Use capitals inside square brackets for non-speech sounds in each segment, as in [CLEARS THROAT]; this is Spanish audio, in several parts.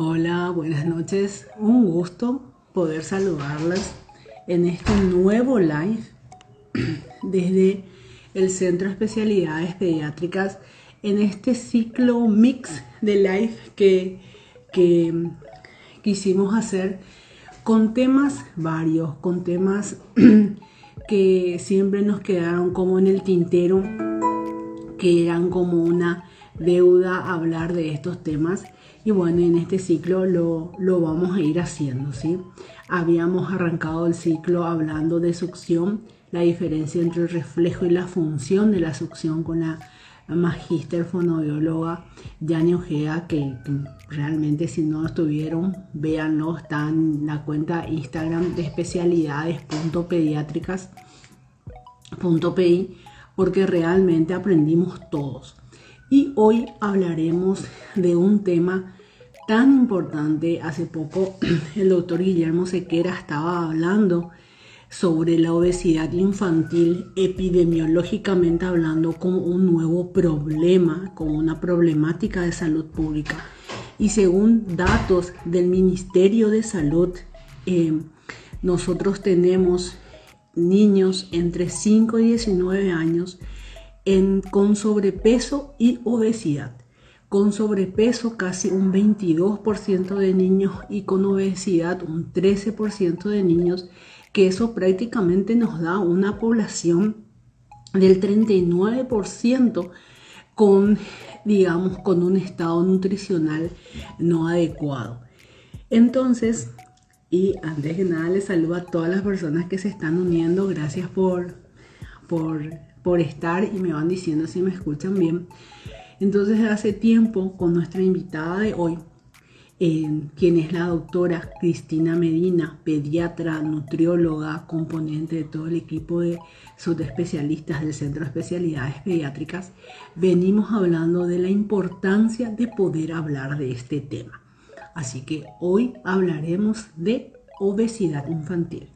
Hola, buenas noches. Un gusto poder saludarlas en este nuevo live [CLEARS THROAT] desde el Centro de Especialidades Pediátricas en este ciclo mix de live que, que quisimos hacer con temas varios, con temas [CLEARS THROAT] que siempre nos quedaron como en el tintero, que eran como una deuda hablar de estos temas y bueno, en este ciclo lo, vamos a ir haciendo, ¿sí? Habíamos arrancado el ciclo hablando de succión, la diferencia entre el reflejo y la función de la succión con la magíster fonobióloga Yani Ojea, que, realmente si no estuvieron, véanlo, está en la cuenta Instagram de especialidades.pediátricas.pi, porque realmente aprendimos todos. Y hoy hablaremos de un tema tan importante. Hace poco [CLEARS THROAT] el doctor Guillermo Sequera estaba hablando sobre la obesidad infantil epidemiológicamente hablando como un nuevo problema, como una problemática de salud pública. Y según datos del Ministerio de Salud, eh, nosotros tenemos niños entre 5 y 19 años con sobrepeso y obesidad. Con sobrepeso casi un 22% de niños y con obesidad un 13% de niños, que eso prácticamente nos da una población del 39% con, digamos, con un estado nutricional no adecuado. Entonces, y antes que nada les saludo a todas las personas que se están uniendo, gracias por, por por estar y me van diciendo si me escuchan bien. Entonces hace tiempo con nuestra invitada de hoy, eh, quien es la doctora Cristina Medina, pediatra, nutrióloga, componente de todo el equipo de subespecialistas del Centro de Especialidades Pediátricas, venimos hablando de la importancia de poder hablar de este tema. Así que hoy hablaremos de obesidad infantil.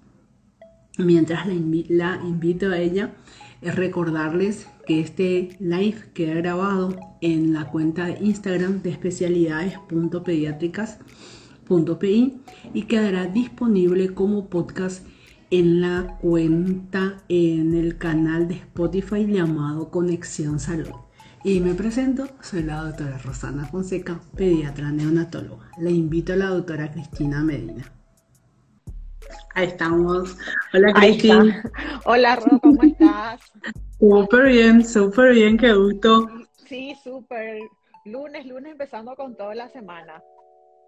Mientras la, la invito a ella, es recordarles que este live queda grabado en la cuenta de Instagram de especialidades.pediátricas.pi y quedará disponible como podcast en la cuenta en el canal de Spotify llamado Conexión Salud. Y me presento, soy la doctora Rosana Fonseca, pediatra neonatóloga. Le invito a la doctora Cristina Medina. Ahí estamos. Hola, Cristina. Hola, Ro, ¿cómo estás? [LAUGHS] Súper bien, súper bien, qué gusto. Sí, súper. Lunes, lunes empezando con toda la semana.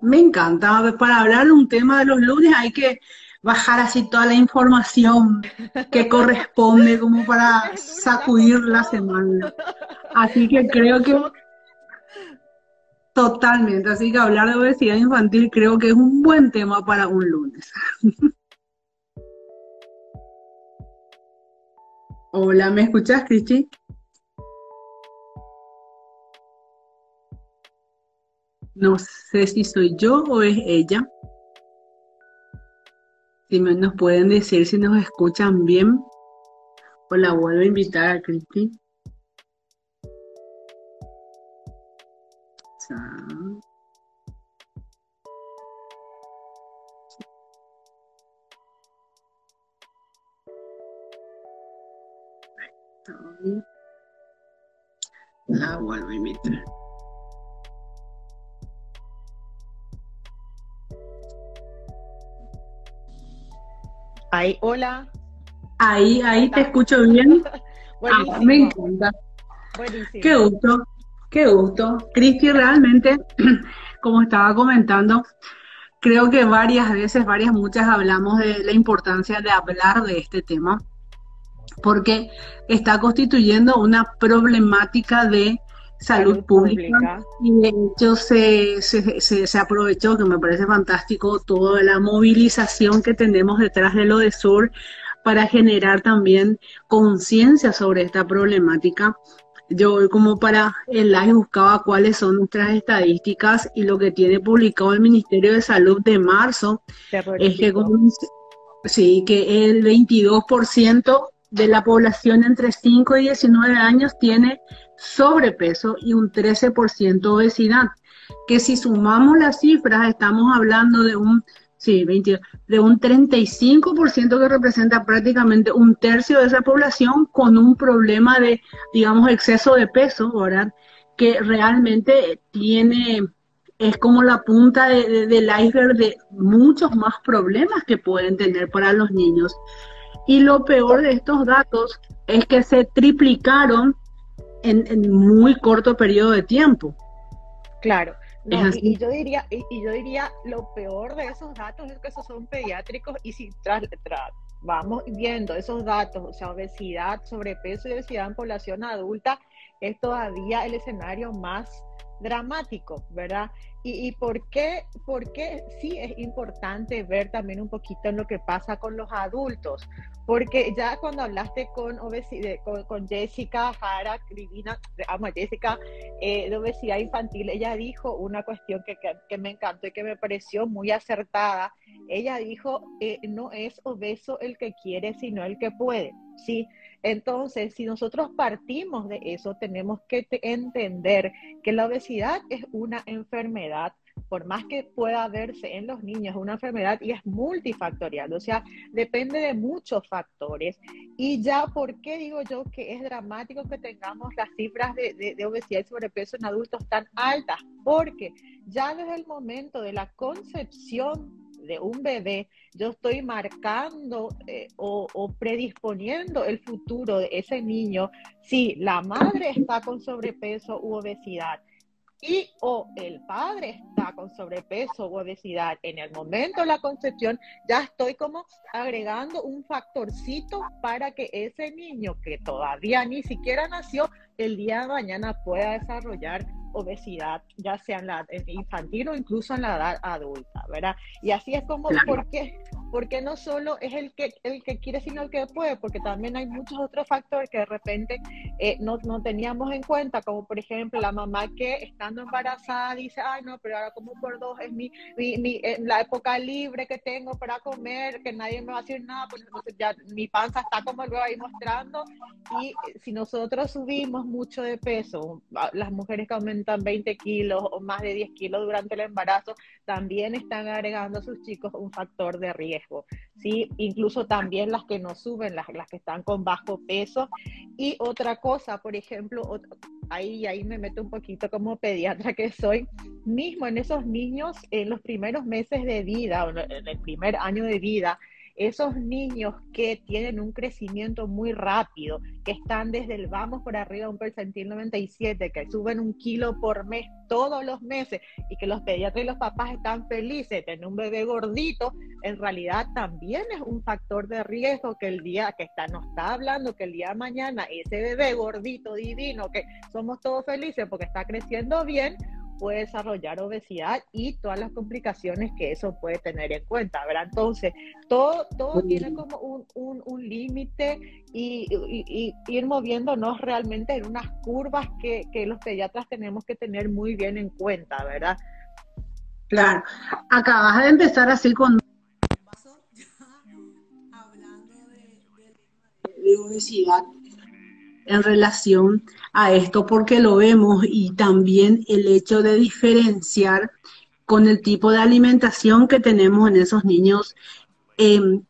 Me encanta. Para hablar de un tema de los lunes hay que bajar así toda la información que [LAUGHS] corresponde como para sacudir la semana. [LAUGHS] Así que creo que totalmente, así que hablar de obesidad infantil creo que es un buen tema para un lunes. [LAUGHS] Hola, ¿me escuchas, Cristi? No sé si soy yo o es ella. Si me, nos pueden decir si nos escuchan bien. O la vuelvo a invitar a Cristi. La vuelvo a invitar. Ahí, hola. Ahí, ahí te escucho bien. [LAUGHS] Ah, me encanta. Buenísimo. Qué gusto, qué gusto. Cristi, realmente, [CLEARS THROAT] como estaba comentando, creo que varias veces, varias, muchas hablamos de la importancia de hablar de este tema porque está constituyendo una problemática de salud, pública. y de hecho se, se, aprovechó, que me parece fantástico, toda la movilización que tenemos detrás de lo de Sur para generar también conciencia sobre esta problemática. Yo como para el live buscaba cuáles son nuestras estadísticas y lo que tiene publicado el Ministerio de Salud de marzo es que, sí, que el 22% de la población entre 5 y 19 años tiene sobrepeso y un 13% obesidad. que si sumamos las cifras estamos hablando de un, sí, 20, de un 35% que representa prácticamente un tercio de esa población con un problema de, digamos, exceso de peso, ¿verdad? Que realmente tiene, es como la punta del iceberg de muchos más problemas que pueden tener para los niños. Y lo peor de estos datos es que se triplicaron en, muy corto periodo de tiempo. Claro. y, yo diría, y, yo diría, lo peor de esos datos es que esos son pediátricos y si tras, vamos viendo esos datos, o sea, obesidad, sobrepeso y obesidad en población adulta, es todavía el escenario más dramático, ¿verdad? ¿Y, por, qué, por qué sí es importante ver también un poquito en lo que pasa con los adultos? Porque ya cuando hablaste con, obesidad, con, Jessica Jara, Divina, amo a Jessica, eh, de obesidad infantil, ella dijo una cuestión que, que, me encantó y que me pareció muy acertada. Ella dijo, eh, no es obeso el que quiere, sino el que puede, ¿sí? Entonces, si nosotros partimos de eso, tenemos que entender que la obesidad es una enfermedad por más que pueda verse en los niños una enfermedad y es multifactorial, o sea, depende de muchos factores. Y ya, ¿por qué digo yo que es dramático que tengamos las cifras de, obesidad y sobrepeso en adultos tan altas? Porque ya desde el momento de la concepción de un bebé, yo estoy marcando eh, o, o, predisponiendo el futuro de ese niño si la madre está con sobrepeso u obesidad y o el padre está con sobrepeso u obesidad. En el momento de la concepción, ya estoy como agregando un factorcito para que ese niño que todavía ni siquiera nació, el día de mañana pueda desarrollar obesidad, ya sea en la infantil o incluso en la edad adulta, ¿verdad? Y así es como, ¿por qué? Porque no solo es el que, el que quiere, sino el que puede, porque también hay muchos otros factores que de repente eh, no, no, teníamos en cuenta, como por ejemplo la mamá que estando embarazada dice, ay no, pero ahora como por dos es mi, mi, eh, la época libre que tengo para comer, que nadie me va a decir nada, pues entonces ya mi panza está como luego ahí mostrando, y si nosotros subimos mucho de peso, las mujeres que aumentan 20 kilos o más de 10 kilos durante el embarazo, también están agregando a sus chicos un factor de riesgo. ¿Sí? Incluso también las que no suben, las, las que están con bajo peso. Y otra cosa, por ejemplo, ahí, ahí me meto un poquito como pediatra que soy, mismo en esos niños, en los primeros meses de vida, en el primer año de vida, esos niños que tienen un crecimiento muy rápido, que están desde el vamos por arriba un percentil 97, que suben un kilo por mes todos los meses y que los pediatras y los papás están felices, tener un bebé gordito, en realidad también es un factor de riesgo que el día que está, nos está hablando que el día de mañana ese bebé gordito, divino, que somos todos felices porque está creciendo bien, puede desarrollar obesidad y todas las complicaciones que eso puede tener en cuenta, ¿verdad? Entonces, todo, todo tiene como un, un, un límite y, y, ir moviéndonos realmente en unas curvas que, que los pediatras tenemos que tener muy bien en cuenta, ¿verdad? Claro, acabas de empezar así con... [LAUGHS] Hablando de obesidad en relación a esto porque lo vemos y también el hecho de diferenciar con el tipo de alimentación que tenemos en esos niños em,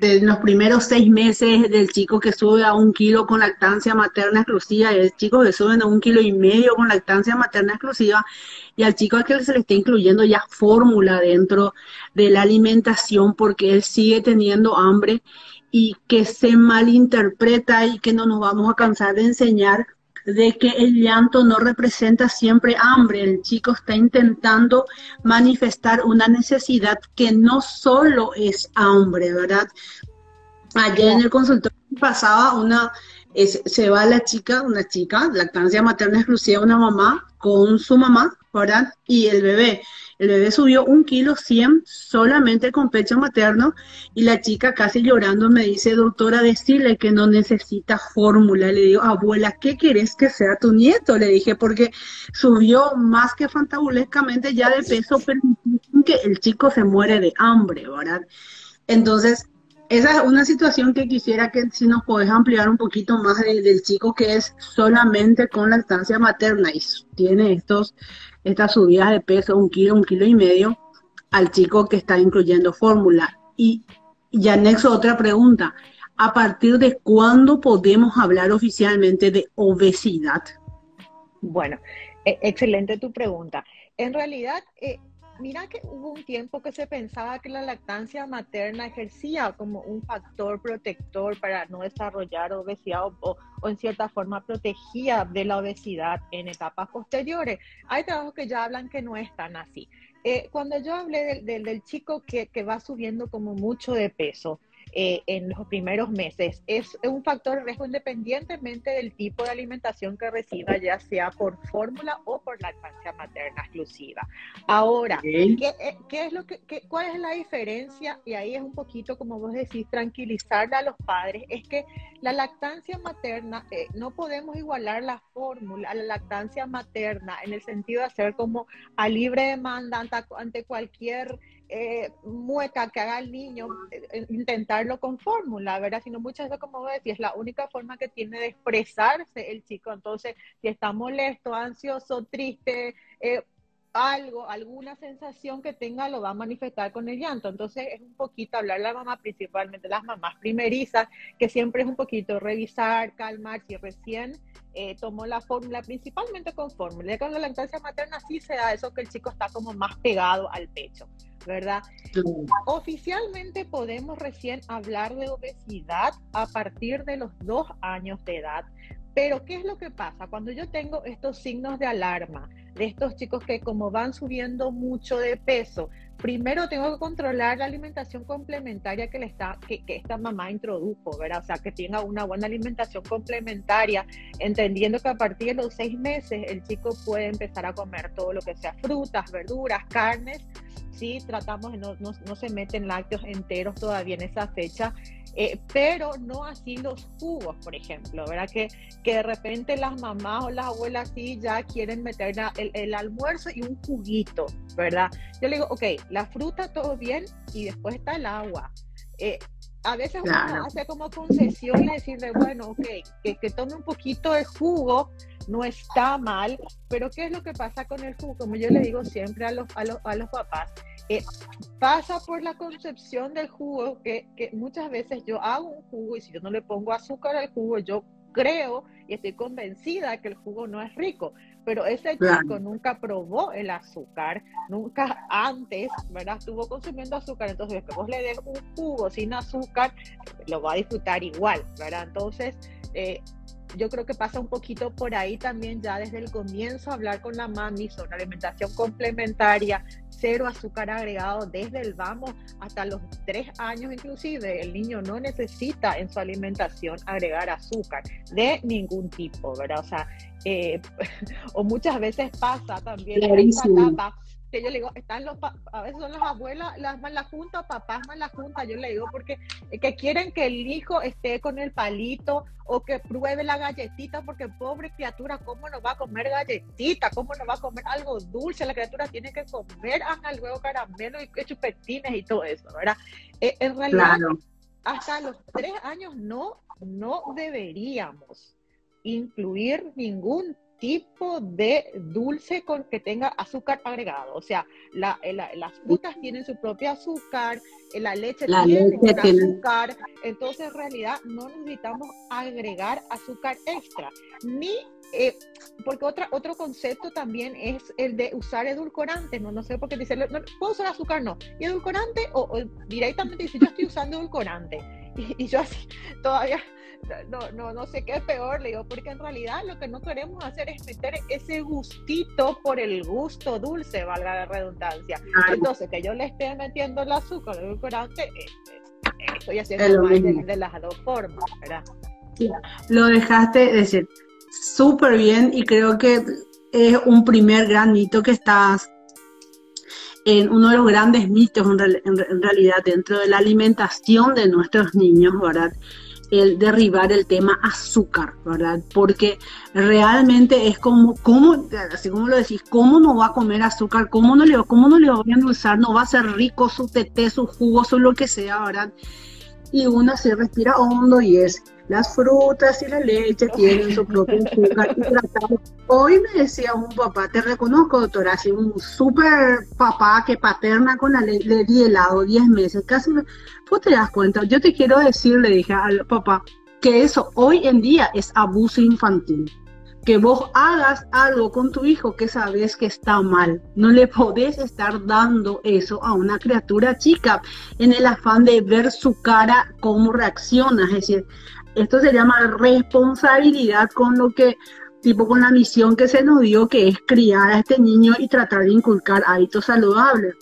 de los primeros seis meses del chico que sube a un kilo con lactancia materna exclusiva y el chico que sube a un kilo y medio con lactancia materna exclusiva y al chico al que se le está incluyendo ya fórmula dentro de la alimentación porque él sigue teniendo hambre y que se malinterpreta y que no nos vamos a cansar de enseñar de que el llanto no representa siempre hambre. El chico está intentando manifestar una necesidad que no solo es hambre, ¿verdad? Ayer en el consultorio pasaba una, se va la chica, una chica, lactancia materna exclusiva, una mamá con su mamá, ¿verdad? Y el bebé. El bebé subió un kilo cien solamente con pecho materno y la chica casi llorando me dice, doctora, decirle que no necesita fórmula. Le digo, abuela, ¿qué quieres que sea tu nieto? Le dije, porque subió más que fantabulescamente ya de peso, pero que el chico se muere de hambre, ¿verdad? Entonces, esa es una situación que quisiera que si nos podés ampliar un poquito más del chico que es solamente con lactancia materna y tiene estos estas subidas de peso, un kilo, un kilo y medio, al chico que está incluyendo fórmula. Y, y anexo otra pregunta. ¿A partir de cuándo podemos hablar oficialmente de obesidad? Bueno, e, excelente tu pregunta. En realidad, eh, mira que hubo un tiempo que se pensaba que la lactancia materna ejercía como un factor protector para no desarrollar obesidad o, en cierta forma protegía de la obesidad en etapas posteriores. Hay trabajos que ya hablan que no es tan así. Eh, cuando yo hablé del, del, chico que va subiendo como mucho de peso, eh, en los primeros meses. Es un factor de riesgo independientemente del tipo de alimentación que reciba, ya sea por fórmula o por lactancia materna exclusiva. Ahora, ¿qué, eh, ¿qué, es lo que, ¿cuál es la diferencia? Y ahí es un poquito, como vos decís, tranquilizarle a los padres, es que la lactancia materna, eh, no podemos igualar la fórmula a la lactancia materna en el sentido de hacer como a libre demanda ante cualquier eh, mueca que haga el niño, eh, intentarlo con fórmula, ¿verdad? Sino muchas veces, como decía, es la única forma que tiene de expresarse el chico. Entonces, si está molesto, ansioso, triste, eh, algo, alguna sensación que tenga, lo va a manifestar con el llanto. Entonces, es un poquito hablar la mamá, principalmente las mamás primerizas, que siempre es un poquito revisar, calmar, si recién tomó la fórmula, principalmente con fórmula. Con la lactancia materna sí se da eso que el chico está como más pegado al pecho. ¿Verdad? Oficialmente podemos recién hablar de obesidad a partir de los dos años de edad. Pero ¿qué es lo que pasa? Cuando yo tengo estos signos de alarma de estos chicos que como van subiendo mucho de peso, primero tengo que controlar la alimentación complementaria que, le está, que, que, esta mamá introdujo, ¿verdad? O sea, que tenga una buena alimentación complementaria, entendiendo que a partir de los seis meses el chico puede empezar a comer todo lo que sea frutas, verduras, carnes, sí tratamos de no, no, no, se meten lácteos enteros todavía en esa fecha, eh, pero no así los jugos, por ejemplo, ¿verdad? Que, que de repente las mamás o las abuelas sí ya quieren meter el, el almuerzo y un juguito, ¿verdad? Yo le digo, ok, la fruta todo bien y después está el agua. Eh, a veces uno hace como concesión y decirle, bueno, ok, que, que, tome un poquito de jugo, no está mal, pero ¿qué es lo que pasa con el jugo? Como yo le digo siempre a los, a los, a los papás, eh, pasa por la concepción del jugo que, que, muchas veces yo hago un jugo y si yo no le pongo azúcar al jugo, yo creo y estoy convencida que el jugo no es rico, pero ese chico nunca probó el azúcar, nunca antes, ¿verdad? Estuvo consumiendo azúcar, entonces que vos le des un jugo sin azúcar, lo va a disfrutar igual, ¿verdad? Entonces, eh, yo creo que pasa un poquito por ahí también ya desde el comienzo hablar con la mami sobre alimentación complementaria, cero azúcar agregado desde el vamos hasta los tres años inclusive. El niño no necesita en su alimentación agregar azúcar de ningún tipo, ¿verdad? O sea, eh, [LAUGHS] o muchas veces pasa también en esta etapa que yo le digo, están los, a veces son las abuelas las más la junta, papás más la junta, yo le digo, porque que quieren que el hijo esté con el palito o que pruebe la galletita, porque pobre criatura, ¿cómo no va a comer galletita? ¿Cómo no va a comer algo dulce? La criatura tiene que comer hasta luego caramelo y chupetines y todo eso, ¿verdad? Eh, en realidad, hasta los tres años no, no deberíamos incluir ningún tipo de dulce con que tenga azúcar agregado. O sea, la, las frutas tienen su propio azúcar, la leche tiene azúcar, entonces en realidad no necesitamos agregar azúcar extra. Ni, eh, porque otra, otro concepto también es el de usar edulcorante, no, no sé por qué dice, no, puedo usar azúcar, no. Y edulcorante, o, directamente dice, yo estoy usando edulcorante. [LAUGHS] y yo así, todavía no, no, no sé qué es peor, le digo, porque en realidad lo que no queremos hacer es meter ese gustito por el gusto dulce, valga la redundancia. Entonces, que yo le esté metiendo el azúcar, el edulcorante, eh, eh, estoy haciendo mal de, las dos formas, ¿verdad? lo dejaste decir súper bien y creo que es un primer gran mito que estás en uno de los grandes mitos en realidad dentro de la alimentación de nuestros niños, ¿verdad? El derribar el tema azúcar, ¿verdad? Porque realmente es como, ¿cómo, así como lo decís, cómo no va a comer azúcar? ¿Cómo no le, cómo no le va a endulzar? No va a ser rico su teté, su jugo, su lo que sea, ¿verdad? Y uno se respira hondo y es las frutas y la leche tienen su propio azúcar Hoy me decía un papá, te reconozco doctora, así un súper papá que paterna con la leche, le di helado 10 meses, casi me, pues te das cuenta, yo te quiero decir, le dije al papá, que eso hoy en día es abuso infantil que vos hagas algo con tu hijo que sabes que está mal. No le podés estar dando eso a una criatura chica en el afán de ver su cara, cómo reacciona. Es decir, esto se llama responsabilidad con lo que, tipo con la misión que se nos dio, que es criar a este niño y tratar de inculcar hábitos saludables.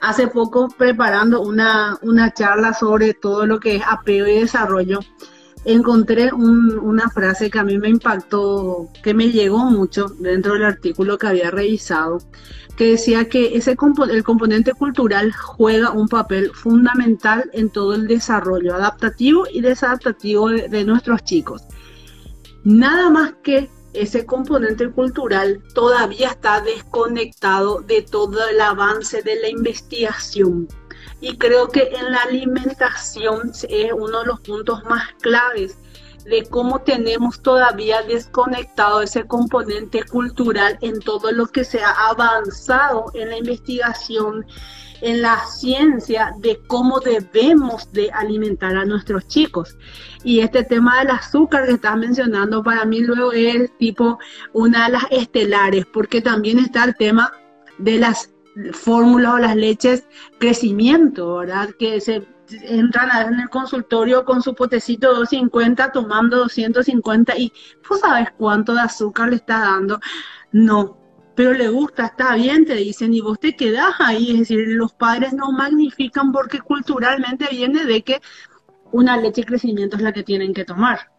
Hace poco preparando una, una charla sobre todo lo que es apego y desarrollo, encontré una frase que a mí me impactó, que me llegó mucho dentro del artículo que había revisado, que decía que ese el componente cultural juega un papel fundamental en todo el desarrollo adaptativo y desadaptativo de nuestros chicos. Nada más que ese componente cultural todavía está desconectado de todo el avance de la investigación y creo que en la alimentación es uno de los puntos más claves de cómo tenemos todavía desconectado ese componente cultural en todo lo que se ha avanzado en la investigación, en la ciencia de cómo debemos de alimentar a nuestros chicos. Y este tema del azúcar que estás mencionando para mí luego es tipo una de las estelares, porque también está el tema de las fórmula o las leches crecimiento, ¿verdad? Que se entran en el consultorio con su potecito 250 tomando 250 y pues sabes cuánto de azúcar le está dando. No, pero le gusta, está bien, te dicen, y vos te quedás ahí, es decir, los padres no magnifican porque culturalmente viene de que una leche crecimiento es la que tienen que tomar.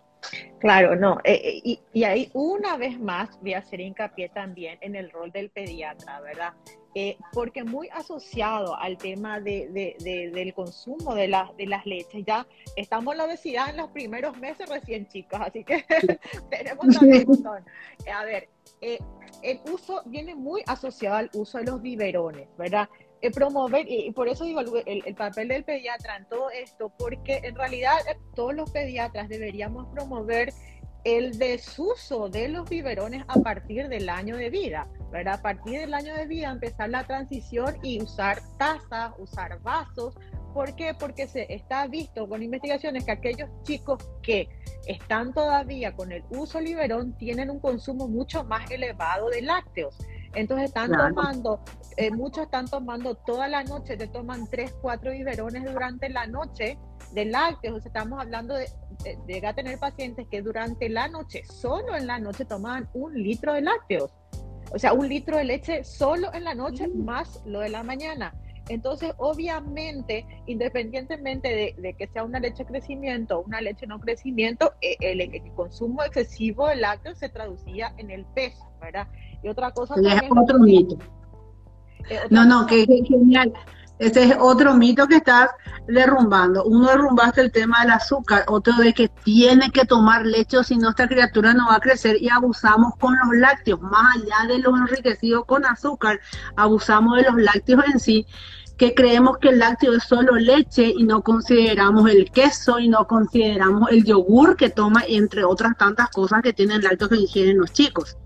Claro, no. Eh, eh, y, y, ahí una vez más voy a hacer hincapié también en el rol del pediatra, ¿verdad? Eh, porque muy asociado al tema de, del consumo de, de las leches. Ya estamos en la obesidad en los primeros meses recién, chicos, así que [LAUGHS] tenemos también un A ver, el uso viene muy asociado al uso de los biberones, ¿verdad? Promover, y por eso digo el, el, papel del pediatra en todo esto, porque en realidad eh, todos los pediatras deberíamos promover el desuso de los biberones a partir del año de vida, ¿verdad? A partir del año de vida empezar la transición y usar tazas, usar vasos. ¿Por qué? Porque se está visto con investigaciones que aquellos chicos que están todavía con el uso biberón tienen un consumo mucho más elevado de lácteos. Entonces están tomando, eh, muchos están tomando toda la noche, te toman tres, cuatro biberones durante la noche de lácteos. O sea, estamos hablando de, llega a tener pacientes que durante la noche, solo en la noche, toman un litro de lácteos. O sea, un litro de leche solo en la noche mm. más lo de la mañana. Entonces, obviamente, independientemente de, que sea una leche de crecimiento o una leche no crecimiento, eh, el, el, consumo excesivo de lácteos se traducía en el peso, ¿verdad? Y otra cosa es otro mito. Eh, no, no, que, genial. Ese es otro mito que estás derrumbando. Uno derrumbaste el tema del azúcar, otro de que tiene que tomar leche si no esta criatura no va a crecer y abusamos con los lácteos, más allá de los enriquecidos con azúcar, abusamos de los lácteos en sí, que creemos que el lácteo es solo leche y no consideramos el queso y no consideramos el yogur que toma, entre otras tantas cosas que tienen lácteos que ingieren los chicos.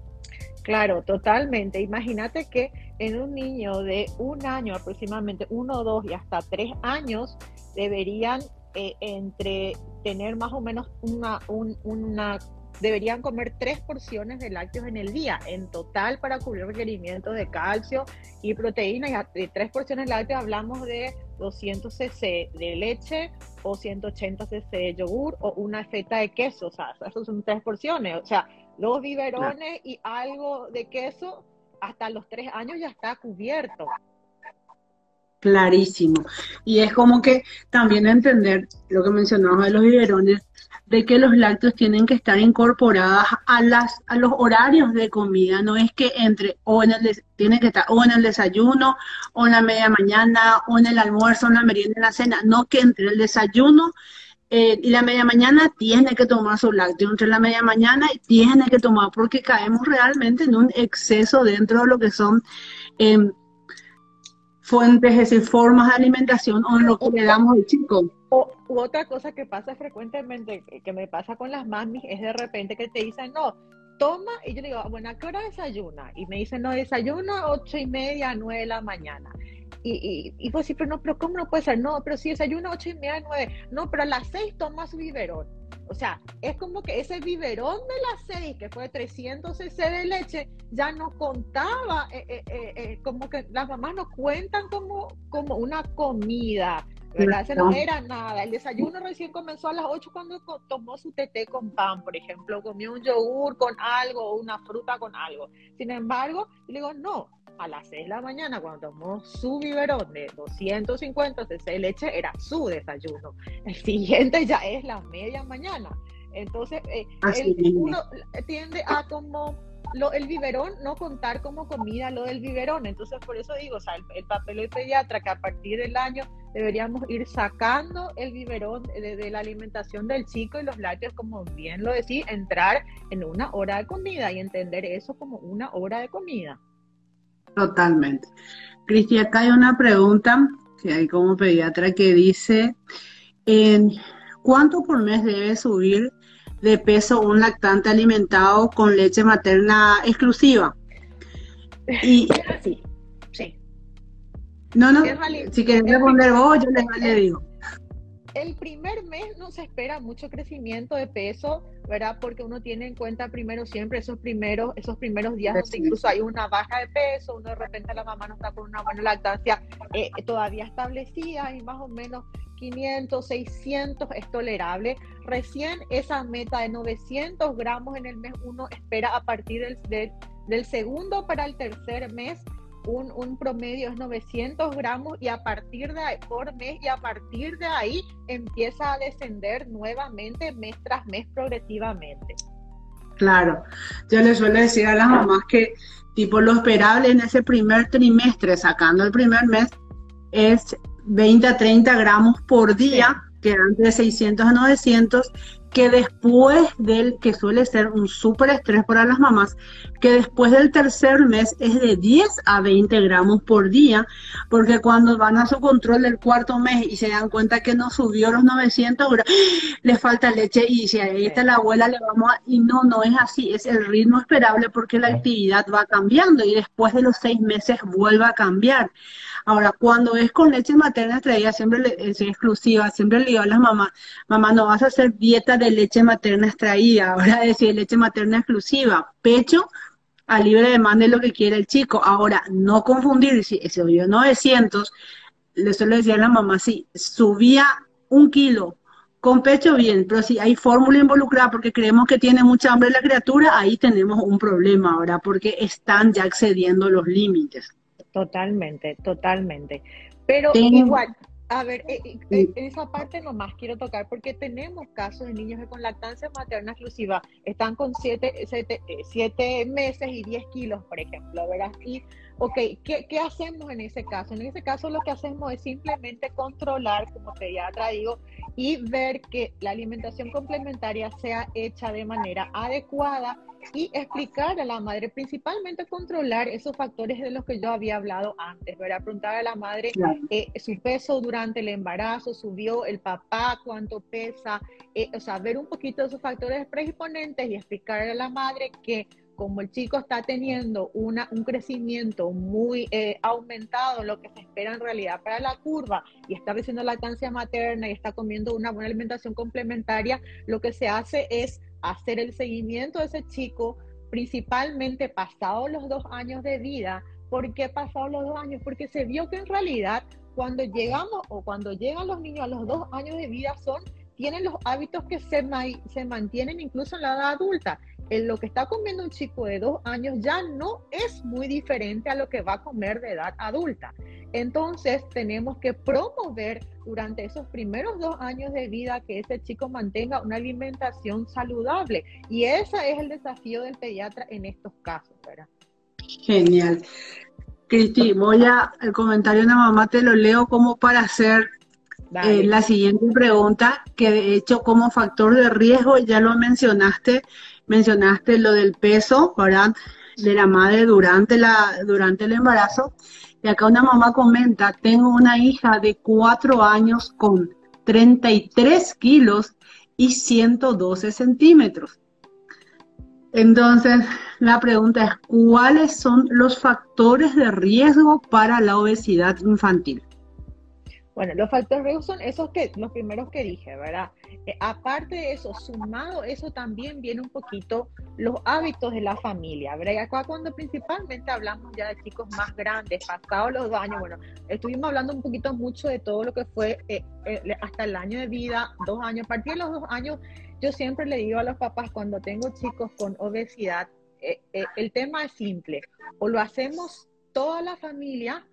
Claro, totalmente. Imagínate que en un niño de un año aproximadamente, uno, dos y hasta tres años, deberían eh, entre tener más o menos una, una, deberían comer tres porciones de lácteos en el día, en total para cubrir requerimientos de calcio y proteína. Y de tres porciones de lácteos hablamos de 200 cc de leche o 180 cc de yogur o una feta de queso. O sea, esas son tres porciones. O sea, los biberones y algo de queso, hasta los tres años ya está cubierto. Clarísimo. Y es como que también entender lo que mencionamos de los biberones, de que los lácteos tienen que estar incorporadas a las a los horarios de comida, no es que entre o en el tiene que estar o en el desayuno o en la media mañana o en el almuerzo, o en la merienda, en la cena, no que entre el desayuno eh, y la media mañana tiene que tomar su lácteo entre la media mañana tiene que tomar porque caemos realmente en un exceso dentro de lo que son em, fuentes, es decir, formas de alimentación o en lo que le damos al chico. O, otra cosa que pasa frecuentemente, que me pasa con las mamis, es de repente que te dicen, no, toma, y yo le digo, bueno, ¿a qué hora desayuna? Y me dicen, no, desayuna ocho y media, nueve de la mañana. Y, y, pues sí, pero no, pero ¿cómo no puede ser? No, pero si desayuna ocho y media, nueve. No, pero a las seis toma su biberón. O sea, es como que ese biberón de las seis, que fue 300 cc de leche, ya no contaba, eh, eh, eh, como que las mamás nos cuentan como, como una comida. ¿Verdad? Ese no era nada. El desayuno recién comenzó a las 8 cuando tomó su teté con pan, por ejemplo, comió un yogur con algo o una fruta con algo. Sin embargo, le digo, no, a las 6 de la mañana cuando tomó su biberón de 250 cc de leche era su desayuno. El siguiente ya es la media mañana. Entonces, eh, uno tiende a como lo, el biberón no contar como comida lo del biberón. Entonces, por eso digo, o sea, el, papel del pediatra que a partir del año deberíamos ir sacando el biberón de, la alimentación del chico y los lácteos, como bien lo decía, entrar en una hora de comida y entender eso como una hora de comida. Totalmente. Cristi, acá hay una pregunta que hay como pediatra que dice, ¿en ¿cuánto por mes debe subir de peso un lactante alimentado con leche materna exclusiva. Y [LAUGHS] sí, sí. No, no, si quieres responder vos, yo le, digo. El primer mes no se espera mucho crecimiento de peso, ¿verdad? Porque uno tiene en cuenta primero siempre esos primeros, esos primeros días donde incluso hay una baja de peso, uno de repente la mamá no está con una buena lactancia eh, todavía establecida y más o menos 500, 600 es tolerable. Recién esa meta de 900 gramos en el mes uno espera a partir del, del, segundo para el tercer mes. Un, un, promedio es 900 gramos y a partir de ahí, por mes y a partir de ahí empieza a descender nuevamente mes tras mes progresivamente. Claro, yo le suelo decir a las mamás que tipo lo esperable en ese primer trimestre, sacando el primer mes, es 20 a 30 gramos por día, que eran de 600 a 900, que después del, que suele ser un súper estrés para las mamás, que después del tercer mes es de 10 a 20 gramos por día, porque cuando van a su control del cuarto mes y se dan cuenta que no subió los 900 gramos, le falta leche y si ahí está la abuela le vamos a, y no, no es así, es el ritmo esperable porque la actividad va cambiando y después de los seis meses vuelve a cambiar. Ahora, cuando es con leche materna extraída, siempre es exclusiva, siempre le digo a las mamás, mamá, no vas a hacer dieta de leche materna extraída, ahora [LAUGHS] decir leche materna exclusiva, pecho a libre demanda es lo que quiere el chico. Ahora, no confundir, si se oyó 900, le suelo decir a la mamá, si subía un kilo con pecho bien, pero si hay fórmula involucrada porque creemos que tiene mucha hambre la criatura, ahí tenemos un problema ahora, porque están ya excediendo los límites. Totalmente, totalmente. Pero igual, a ver, eh, eh, eh, esa parte nomás quiero tocar porque tenemos casos de niños que con lactancia materna exclusiva están con 7 siete, siete, meses y 10 kilos, por ejemplo, ¿verdad? Y, ok, ¿qué, ¿qué, hacemos en ese caso? En ese caso lo que hacemos es simplemente controlar, como te ya digo, y ver que la alimentación complementaria sea hecha de manera adecuada y explicar a la madre, principalmente controlar esos factores de los que yo había hablado antes, ¿verdad? Preguntar a la madre eh, su peso durante el embarazo, subió el papá, cuánto pesa, eh, o sea, ver un poquito de esos factores predisponentes y explicar a la madre que como el chico está teniendo una, un crecimiento muy eh, aumentado, lo que se espera en realidad para la curva, y está recibiendo lactancia materna y está comiendo una buena alimentación complementaria, lo que se hace es hacer el seguimiento de ese chico, principalmente pasados los dos años de vida. ¿Por qué pasados los dos años? Porque se vio que en realidad cuando llegamos o cuando llegan los niños a los dos años de vida son tienen los hábitos que se, se mantienen incluso en la edad adulta lo que está comiendo un chico de dos años ya no es muy diferente a lo que va a comer de edad adulta. Entonces tenemos que promover durante esos primeros dos años de vida que ese chico mantenga una alimentación saludable. Y ese es el desafío del pediatra en estos casos, ¿verdad? Genial. Cristi, voy a, el comentario de una mamá te lo leo como para hacer eh, la siguiente pregunta, que de hecho como factor de riesgo, ya lo mencionaste, mencionaste lo del peso, ¿verdad? de la madre durante, la, durante el embarazo. Y acá una mamá comenta, tengo una hija de cuatro años con 33 kilos y 112 centímetros. Entonces, la pregunta es, ¿cuáles son los factores de riesgo para la obesidad infantil? Bueno, los factores riesgo son esos que, los primeros que dije, ¿verdad? Eh, aparte de eso, sumado eso también viene un poquito los hábitos de la familia, ¿verdad? acá cuando principalmente hablamos ya de chicos más grandes, pasados los dos años, bueno, estuvimos hablando un poquito mucho de todo lo que fue eh, eh, hasta el año de vida, dos años, a partir de los dos años, yo siempre le digo a los papás cuando tengo chicos con obesidad, el tema es simple, o lo hacemos toda la familia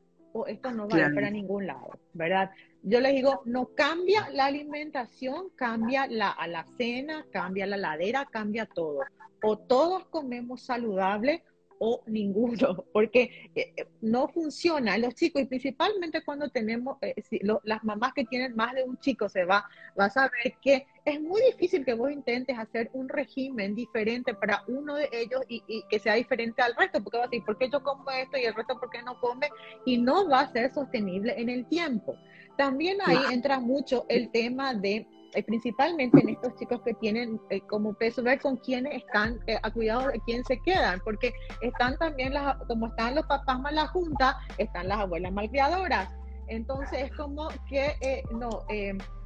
esto no va para ningún lado, ¿verdad? Yo les digo, no cambia la alimentación, cambia la alacena, cambia la ladera, cambia todo. O todos comemos saludable o ninguno, [LAUGHS] porque eh, eh, no funciona. Los chicos, y principalmente cuando tenemos, eh, las mamás que tienen más de un chico, se va, vas a ver que es muy difícil que vos intentes hacer un régimen diferente para uno de ellos y, que sea diferente al resto, porque va a decir, ¿por qué yo como esto y el resto por qué no come? Y no va a ser sostenible en el tiempo. También ahí entra mucho el tema de eh, principalmente en estos chicos que tienen eh, como peso, ver con quiénes están, eh, a cuidado de quién se quedan, porque están también, las, como están los papás mal la junta, están las abuelas malcriadoras. Entonces es como que no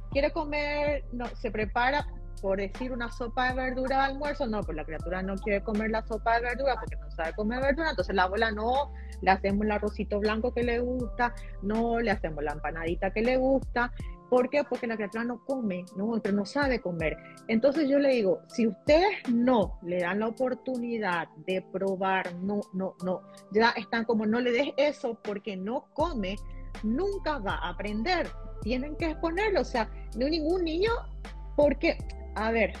quiere comer, no se prepara por decir una sopa de verdura de almuerzo, no, pues la criatura no quiere comer la sopa de verdura porque no sabe comer verdura, entonces la abuela no, le hacemos el arrocito blanco que le gusta, no, le hacemos la empanadita que le gusta, ¿Por qué? Porque la criatura no come, no, no sabe comer. Entonces yo le digo, si ustedes no le dan la oportunidad de probar, no, no, no, ya están como no le des eso porque no come, nunca va a aprender. Tienen que exponerlo, o sea, no ningún niño, porque, a ver,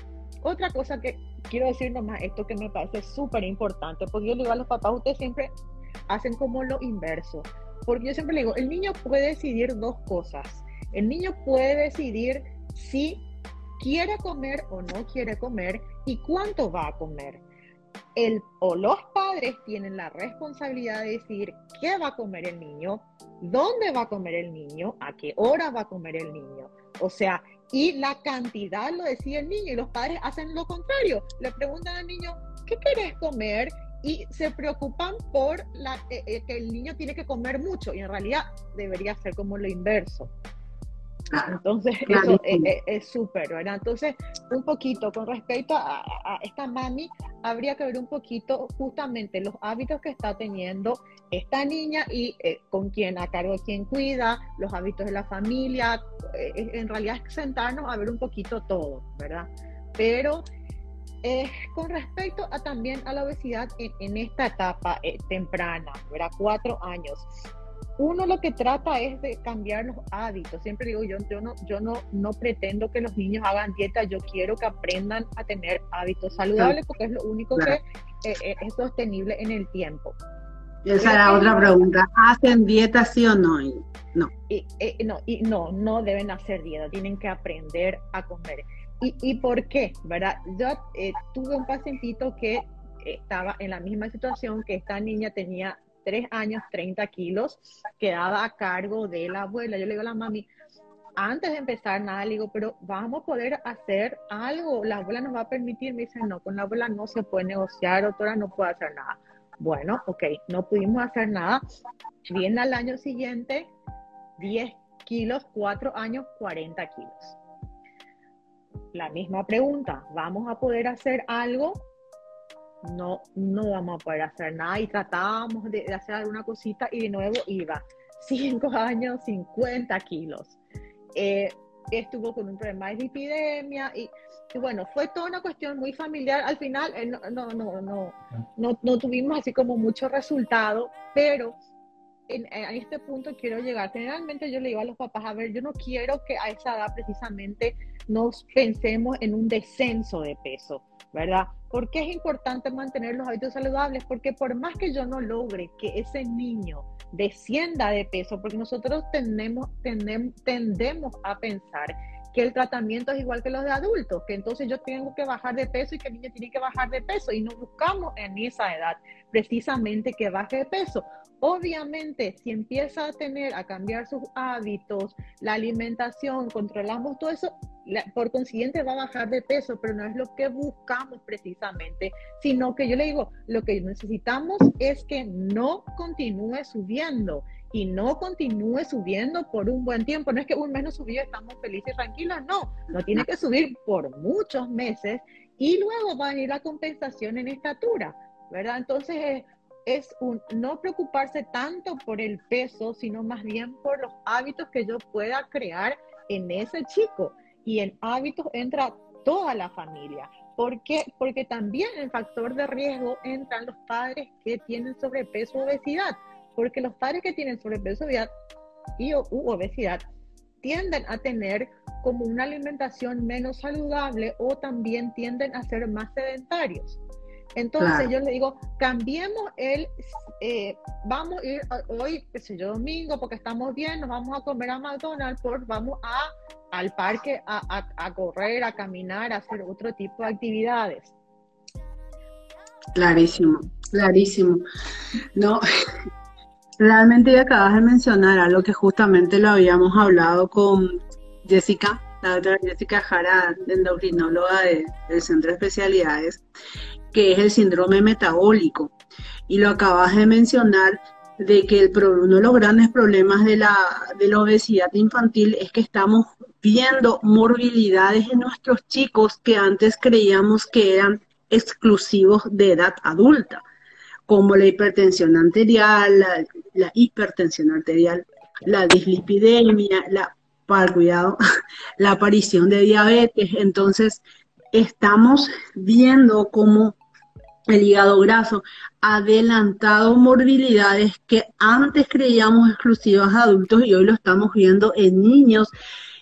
otra cosa que quiero decir nomás, esto que me parece súper importante, porque yo le digo a los papás, ustedes siempre hacen como lo inverso, porque yo siempre le digo, el niño puede decidir dos cosas el niño puede decidir si quiere comer o no quiere comer y cuánto va a comer. El, o los padres tienen la responsabilidad de decir qué va a comer el niño, dónde va a comer el niño, a qué hora va a comer el niño. O sea, y la cantidad lo decide el niño y los padres hacen lo contrario. Le preguntan al niño, ¿qué quieres comer? Y se preocupan por eh, eh, que el niño tiene que comer mucho y en realidad debería ser como lo inverso. Entonces, eso es súper, ¿verdad? Entonces, un poquito con respecto a, esta mami, habría que ver un poquito justamente los hábitos que está teniendo esta niña y eh, con quién, a cargo de quién cuida, los hábitos de la familia. Eh, en realidad, es sentarnos a ver un poquito todo, ¿verdad? Pero eh, con respecto a también a la obesidad en, en esta etapa temprana, ¿verdad? Cuatro años uno lo que trata es de cambiar los hábitos. Siempre digo, yo, yo, no, yo no, no pretendo que los niños hagan dieta, yo quiero que aprendan a tener hábitos saludables porque es lo único que eh, eh, es sostenible en el tiempo. Esa era otra pregunta. ¿Hacen dieta sí o no? No. Y, eh, no, y no, no deben hacer dieta, tienen que aprender a comer. ¿Y, y por qué? ¿Verdad? Yo tuve un pacientito que estaba en la misma situación que esta niña tenía tres años, 30 kilos, quedaba a cargo de la abuela. Yo le digo a la mami, antes de empezar nada, le digo, pero vamos a poder hacer algo, la abuela nos va a permitir, me dice, no, con la abuela no se puede negociar, doctora, no puede hacer nada. Bueno, ok, no pudimos hacer nada. Viene al año siguiente, 10 kilos, 4 años, 40 kilos. La misma pregunta, ¿vamos a poder hacer algo? No, no vamos a poder hacer nada y tratábamos de, hacer alguna cosita y de nuevo iba. [LAUGHS] Cinco años, 50 kilos. Eh, estuvo con un problema de epidemia y, bueno, fue toda una cuestión muy familiar. Al final eh, no, no, no, no, no, no tuvimos así como mucho resultado, pero en, a este punto quiero llegar. Generalmente yo le digo a los papás, a ver, yo no quiero que a esa edad precisamente nos pensemos en un descenso de peso, ¿verdad? ¿Por qué es importante mantener los hábitos saludables? Porque por más que yo no logre que ese niño descienda de peso, porque nosotros tendemos, tendemos, tendemos a pensar que el tratamiento es igual que los de adultos, que entonces yo tengo que bajar de peso y que el niño tiene que bajar de peso y no buscamos en esa edad precisamente que baje de peso. Obviamente, si empieza a tener, a cambiar sus hábitos, la alimentación, controlamos todo eso, por consiguiente va a bajar de peso, pero no es lo que buscamos precisamente, sino que yo le digo, lo que necesitamos es que no continúe subiendo y no continúe subiendo por un buen tiempo. No es que un mes no subió, estamos felices y tranquilos, no, no tiene que subir por muchos meses y luego va a venir la compensación en estatura, ¿verdad? Entonces es un, no preocuparse tanto por el peso, sino más bien por los hábitos que yo pueda crear en ese chico. Y en hábitos entra toda la familia. ¿Por qué? Porque también en factor de riesgo entran los padres que tienen sobrepeso o obesidad porque los padres que tienen sobrepeso y obesidad tienden a tener como una alimentación menos saludable o también tienden a ser más sedentarios. Entonces yo le digo, cambiemos el, eh, vamos a ir hoy, qué sé yo, domingo, porque estamos bien, nos vamos a comer a McDonald's, por, vamos a, al parque a, a correr, a caminar, a hacer otro tipo de actividades. Clarísimo, clarísimo. No, [LAUGHS] Realmente ya acabas de mencionar algo que justamente lo habíamos hablado con Jessica, la doctora Jessica Jara, endocrinóloga del Centro de Especialidades, que es el síndrome metabólico. Y lo acabas de mencionar de que el, uno de los grandes problemas de la, de la obesidad infantil es que estamos viendo morbilidades en nuestros chicos que antes creíamos que eran exclusivos de edad adulta como la hipertensión arterial, la, hipertensión arterial, la dislipidemia, la, [LAUGHS] la aparición de diabetes. Entonces, estamos viendo cómo el hígado graso adelantado morbilidades que antes creíamos exclusivas a adultos y hoy lo estamos viendo en niños.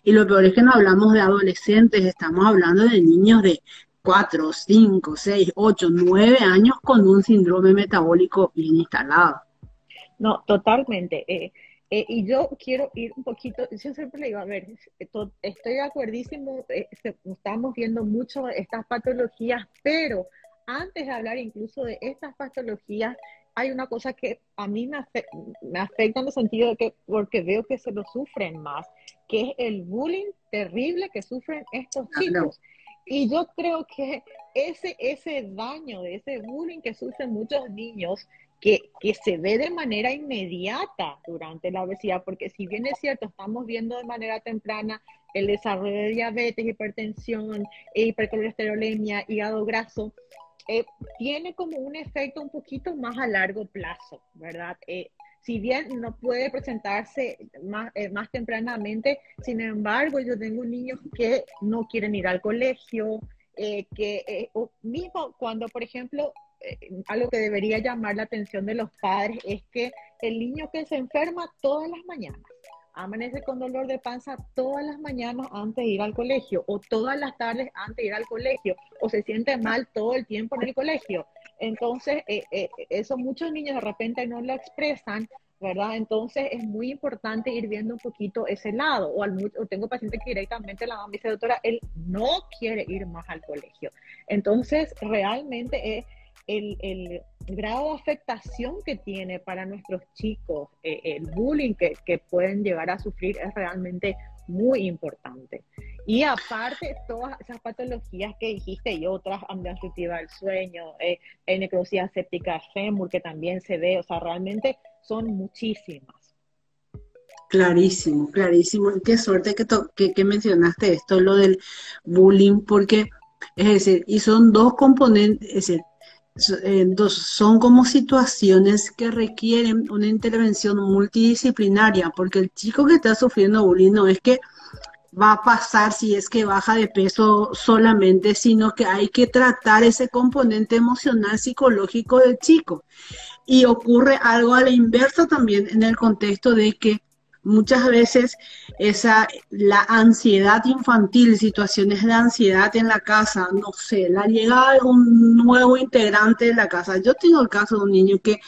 Y lo peor es que no hablamos de adolescentes, estamos hablando de niños de cuatro, cinco, seis, ocho, nueve años con un síndrome metabólico bien instalado. No, totalmente. Eh, eh, y yo quiero ir un poquito, yo siempre le digo, a ver, estoy de acuerdísimo, eh, estamos viendo mucho estas patologías, pero antes de hablar incluso de estas patologías, hay una cosa que a mí me, me afecta en el sentido de que, porque veo que se lo sufren más, que es el bullying terrible que sufren estos chicos. Y yo creo que ese, ese daño, ese bullying que sufren muchos niños, que, que, se ve de manera inmediata durante la obesidad, porque si bien es cierto, estamos viendo de manera temprana el desarrollo de diabetes, hipertensión, hipercolesterolemia, hígado graso, eh, tiene como un efecto un poquito más a largo plazo, ¿verdad? Eh, si bien no puede presentarse más, eh, más tempranamente, sin embargo, yo tengo niños que no quieren ir al colegio, que eh, mismo cuando, por ejemplo, algo que debería llamar la atención de los padres es que el niño que se enferma todas las mañanas, amanece con dolor de panza todas las mañanas antes de ir al colegio o todas las tardes antes de ir al colegio o se siente mal todo el tiempo en el colegio. Entonces, eh, eh, eso muchos niños de repente no lo expresan, ¿verdad? Entonces es muy importante ir viendo un poquito ese lado. O, al, tengo pacientes que directamente la mamá dice, doctora, él no quiere ir más al colegio. Entonces, realmente es el, el grado de afectación que tiene para nuestros chicos, eh, el bullying que, que pueden llegar a sufrir es realmente muy importante. Y aparte, todas esas patologías que dijiste y otras, apnea del sueño, eh, necrosis séptica fémur, que también se ve, o sea, realmente son muchísimas. Clarísimo, clarísimo. Qué suerte que, que, mencionaste esto, lo del bullying, porque es decir, y son dos componentes, es decir, son como situaciones que requieren una intervención multidisciplinaria, porque el chico que está sufriendo bullying no es que va a pasar si es que baja de peso solamente, sino que hay que tratar ese componente emocional psicológico del chico. Y ocurre algo a la inversa también en el contexto de que muchas veces esa la ansiedad infantil, situaciones de ansiedad en la casa, no sé, la llegada de un nuevo integrante de la casa. Yo tengo el caso de un niño que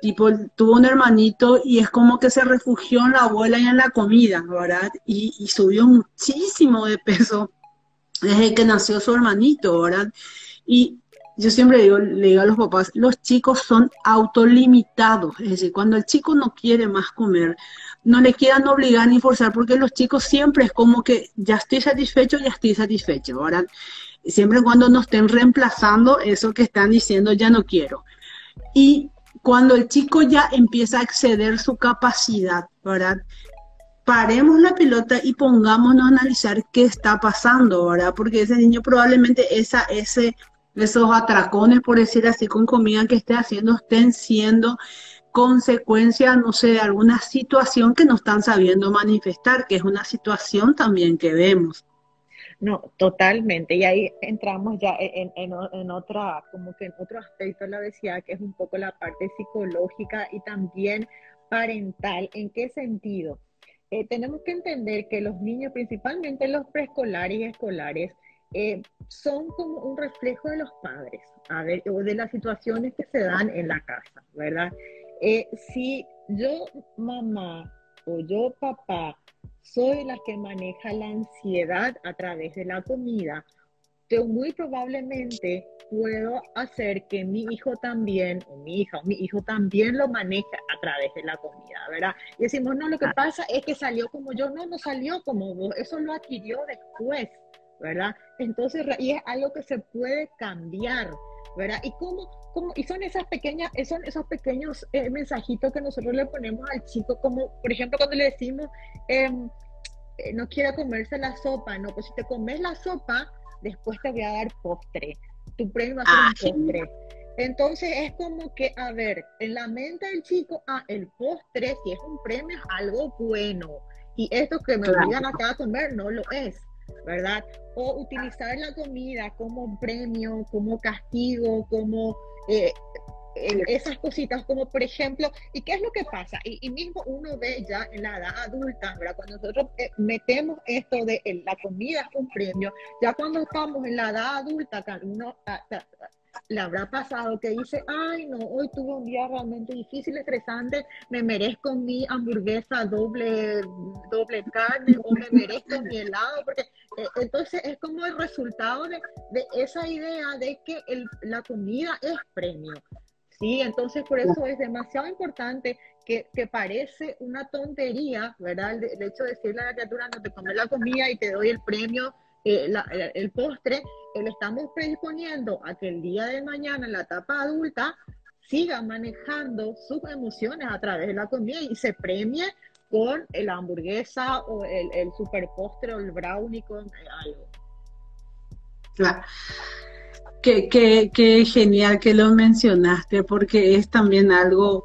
tipo, tuvo un hermanito y es como que se refugió en la abuela y en la comida, ¿verdad? Y, subió muchísimo de peso desde que nació su hermanito, ¿verdad? Y yo siempre digo, le digo a los papás, los chicos son autolimitados, es decir, cuando el chico no quiere más comer, no le quieran obligar ni forzar, porque los chicos siempre es como que ya estoy satisfecho, ya estoy satisfecho, ¿verdad? Siempre cuando no estén reemplazando eso que están diciendo, ya no quiero. Y cuando el chico ya empieza a exceder su capacidad, ¿verdad? Paremos la pelota y pongámonos a analizar qué está pasando, ¿verdad? Porque ese niño probablemente esa, ese, esos atracones, por decir así, con comida que esté haciendo, estén siendo consecuencia, no sé, de alguna situación que no están sabiendo manifestar, que es una situación también que vemos. No, totalmente. Y ahí entramos ya en, en, otra, como que en otro aspecto de la obesidad, que es un poco la parte psicológica y también parental. ¿En qué sentido? Eh, tenemos que entender que los niños, principalmente los preescolares y escolares, eh, son como un reflejo de los padres, a ver, o de las situaciones que se dan en la casa, ¿verdad? Eh, si yo, mamá, o yo, papá, soy la que maneja la ansiedad a través de la comida, yo muy probablemente puedo hacer que mi hijo también, o mi hija, o mi hijo también lo maneje a través de la comida, ¿verdad? Y decimos, no, lo que pasa es que salió como yo, no, no salió como vos, eso lo adquirió después, ¿verdad? Entonces, y es algo que se puede cambiar, ¿verdad? Y cómo, cómo y son esas pequeñas, son esos pequeños eh, mensajitos que nosotros le ponemos al chico, como por ejemplo cuando le decimos, em, eh, no quiero comerse la sopa, no, pues si te comes la sopa, después te voy a dar postre. Tu premio va a ser un postre. Entonces es como que, a ver, en la mente del chico, ah, el postre, si es un premio, es algo bueno. Y esto que me obligan acá a comer no lo es, ¿verdad? O utilizar la comida como premio, como castigo, como eh, esas cositas, como por ejemplo, ¿y qué es lo que pasa? Y, mismo uno ve ya en la edad adulta, ¿verdad? Cuando nosotros eh, metemos esto de la comida es un premio, ya cuando estamos en la edad adulta, uno le habrá pasado que dice, ay no, hoy tuve un día realmente difícil, estresante, me merezco mi hamburguesa doble, doble carne o me merezco mi helado, porque eh, entonces es como el resultado de, de esa idea de que el, la comida es premio. Sí, entonces por eso es demasiado importante que, que parece una tontería, ¿verdad? El, hecho de decirle a la criatura, no te comes la comida y te doy el premio, eh, el, postre, le estamos predisponiendo a que el día de mañana, en la etapa adulta, siga manejando sus emociones a través de la comida y se premie con la hamburguesa o el, el super postre o el brownie con eh, algo. Claro. Qué, genial que lo mencionaste, porque es también algo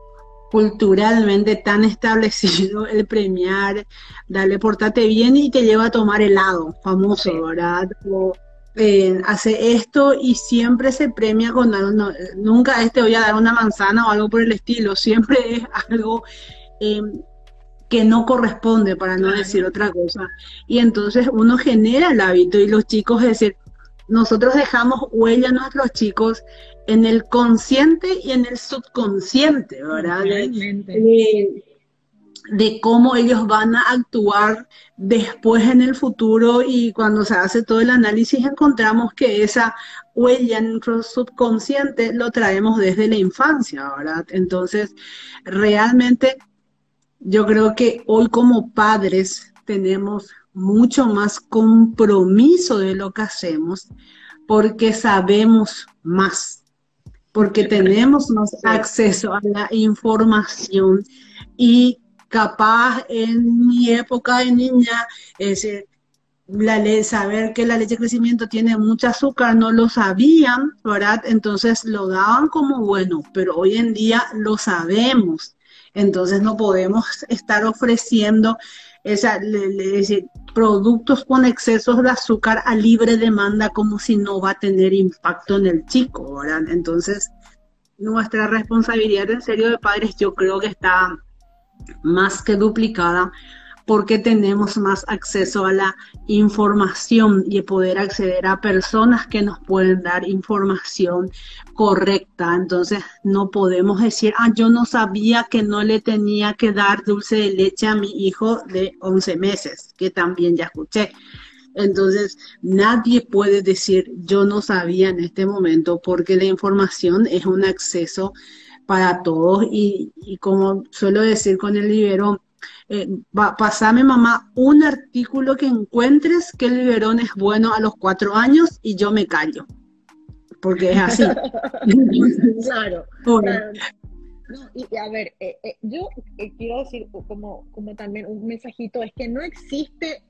culturalmente tan establecido el premiar, darle portate bien y te lleva a tomar helado, famoso, ¿verdad? Eh, hace esto y siempre se premia con algo, nunca este voy a dar una manzana o algo por el estilo, [LAUGHS] siempre es algo eh, que no corresponde, para no decir otra cosa. Y entonces uno genera el hábito y los chicos es decir, nosotros dejamos huella a nuestros chicos en el consciente y en el subconsciente, ¿verdad? De, de, cómo ellos van a actuar después en el futuro y cuando se hace todo el análisis encontramos que esa huella en nuestro subconsciente lo traemos desde la infancia, ¿verdad? Entonces, realmente yo creo que hoy como padres tenemos mucho más compromiso de lo que hacemos porque sabemos más, porque tenemos más acceso a la información y capaz en mi época de niña, ese, la saber que la leche de crecimiento tiene mucho azúcar, no lo sabían, ¿verdad? Entonces lo daban como bueno, pero hoy en día lo sabemos. Entonces no podemos estar ofreciendo esa, productos con excesos de azúcar a libre demanda como si no va a tener impacto en el chico. Entonces, nuestra responsabilidad en serio de padres yo creo que está más que duplicada porque tenemos más acceso a la información y poder acceder a personas que nos pueden dar información correcta. Entonces, no podemos decir, ah, yo no sabía que no le tenía que dar dulce de leche a mi hijo de 11 meses, que también ya escuché. Entonces, nadie puede decir yo no sabía en este momento porque la información es un acceso para todos y, como suelo decir con el liberón, eh, pasame mamá un artículo que encuentres que el liberón es bueno a los cuatro años y yo me callo, porque es así. [LAUGHS] claro. y, a ver, eh, eh, yo eh, quiero decir como, como también un mensajito, es que no existe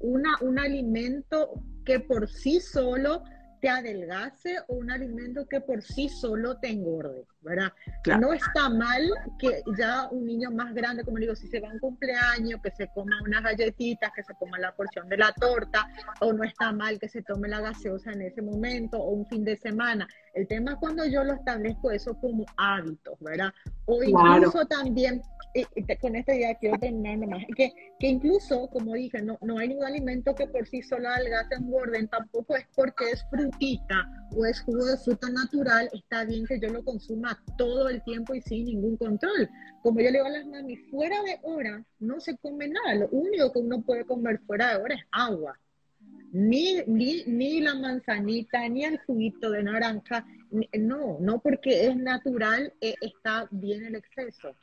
una, un alimento que por sí solo te adelgace o un alimento que por sí solo te engorde, ¿verdad? No está mal que ya un niño más grande, como digo, si se va a un cumpleaños, que se coma unas galletitas, que se coma la porción de la torta, o no está mal que se tome la gaseosa en ese momento o un fin de semana. El tema es cuando yo lo establezco eso como hábitos, ¿verdad? O incluso también con esta idea quiero terminar nomás, que, que incluso, como dije, no, no hay ningún alimento que por sí solo adelgace engorden, tampoco es porque es frutita o es jugo de fruta natural, está bien que yo lo consuma todo el tiempo y sin ningún control. Como yo le digo a las mami, fuera de hora no se come nada, lo único que uno puede comer fuera de hora es agua. Ni, ni, ni, la manzanita, ni el juguito de naranja, no, no porque es natural, eh, está bien el exceso.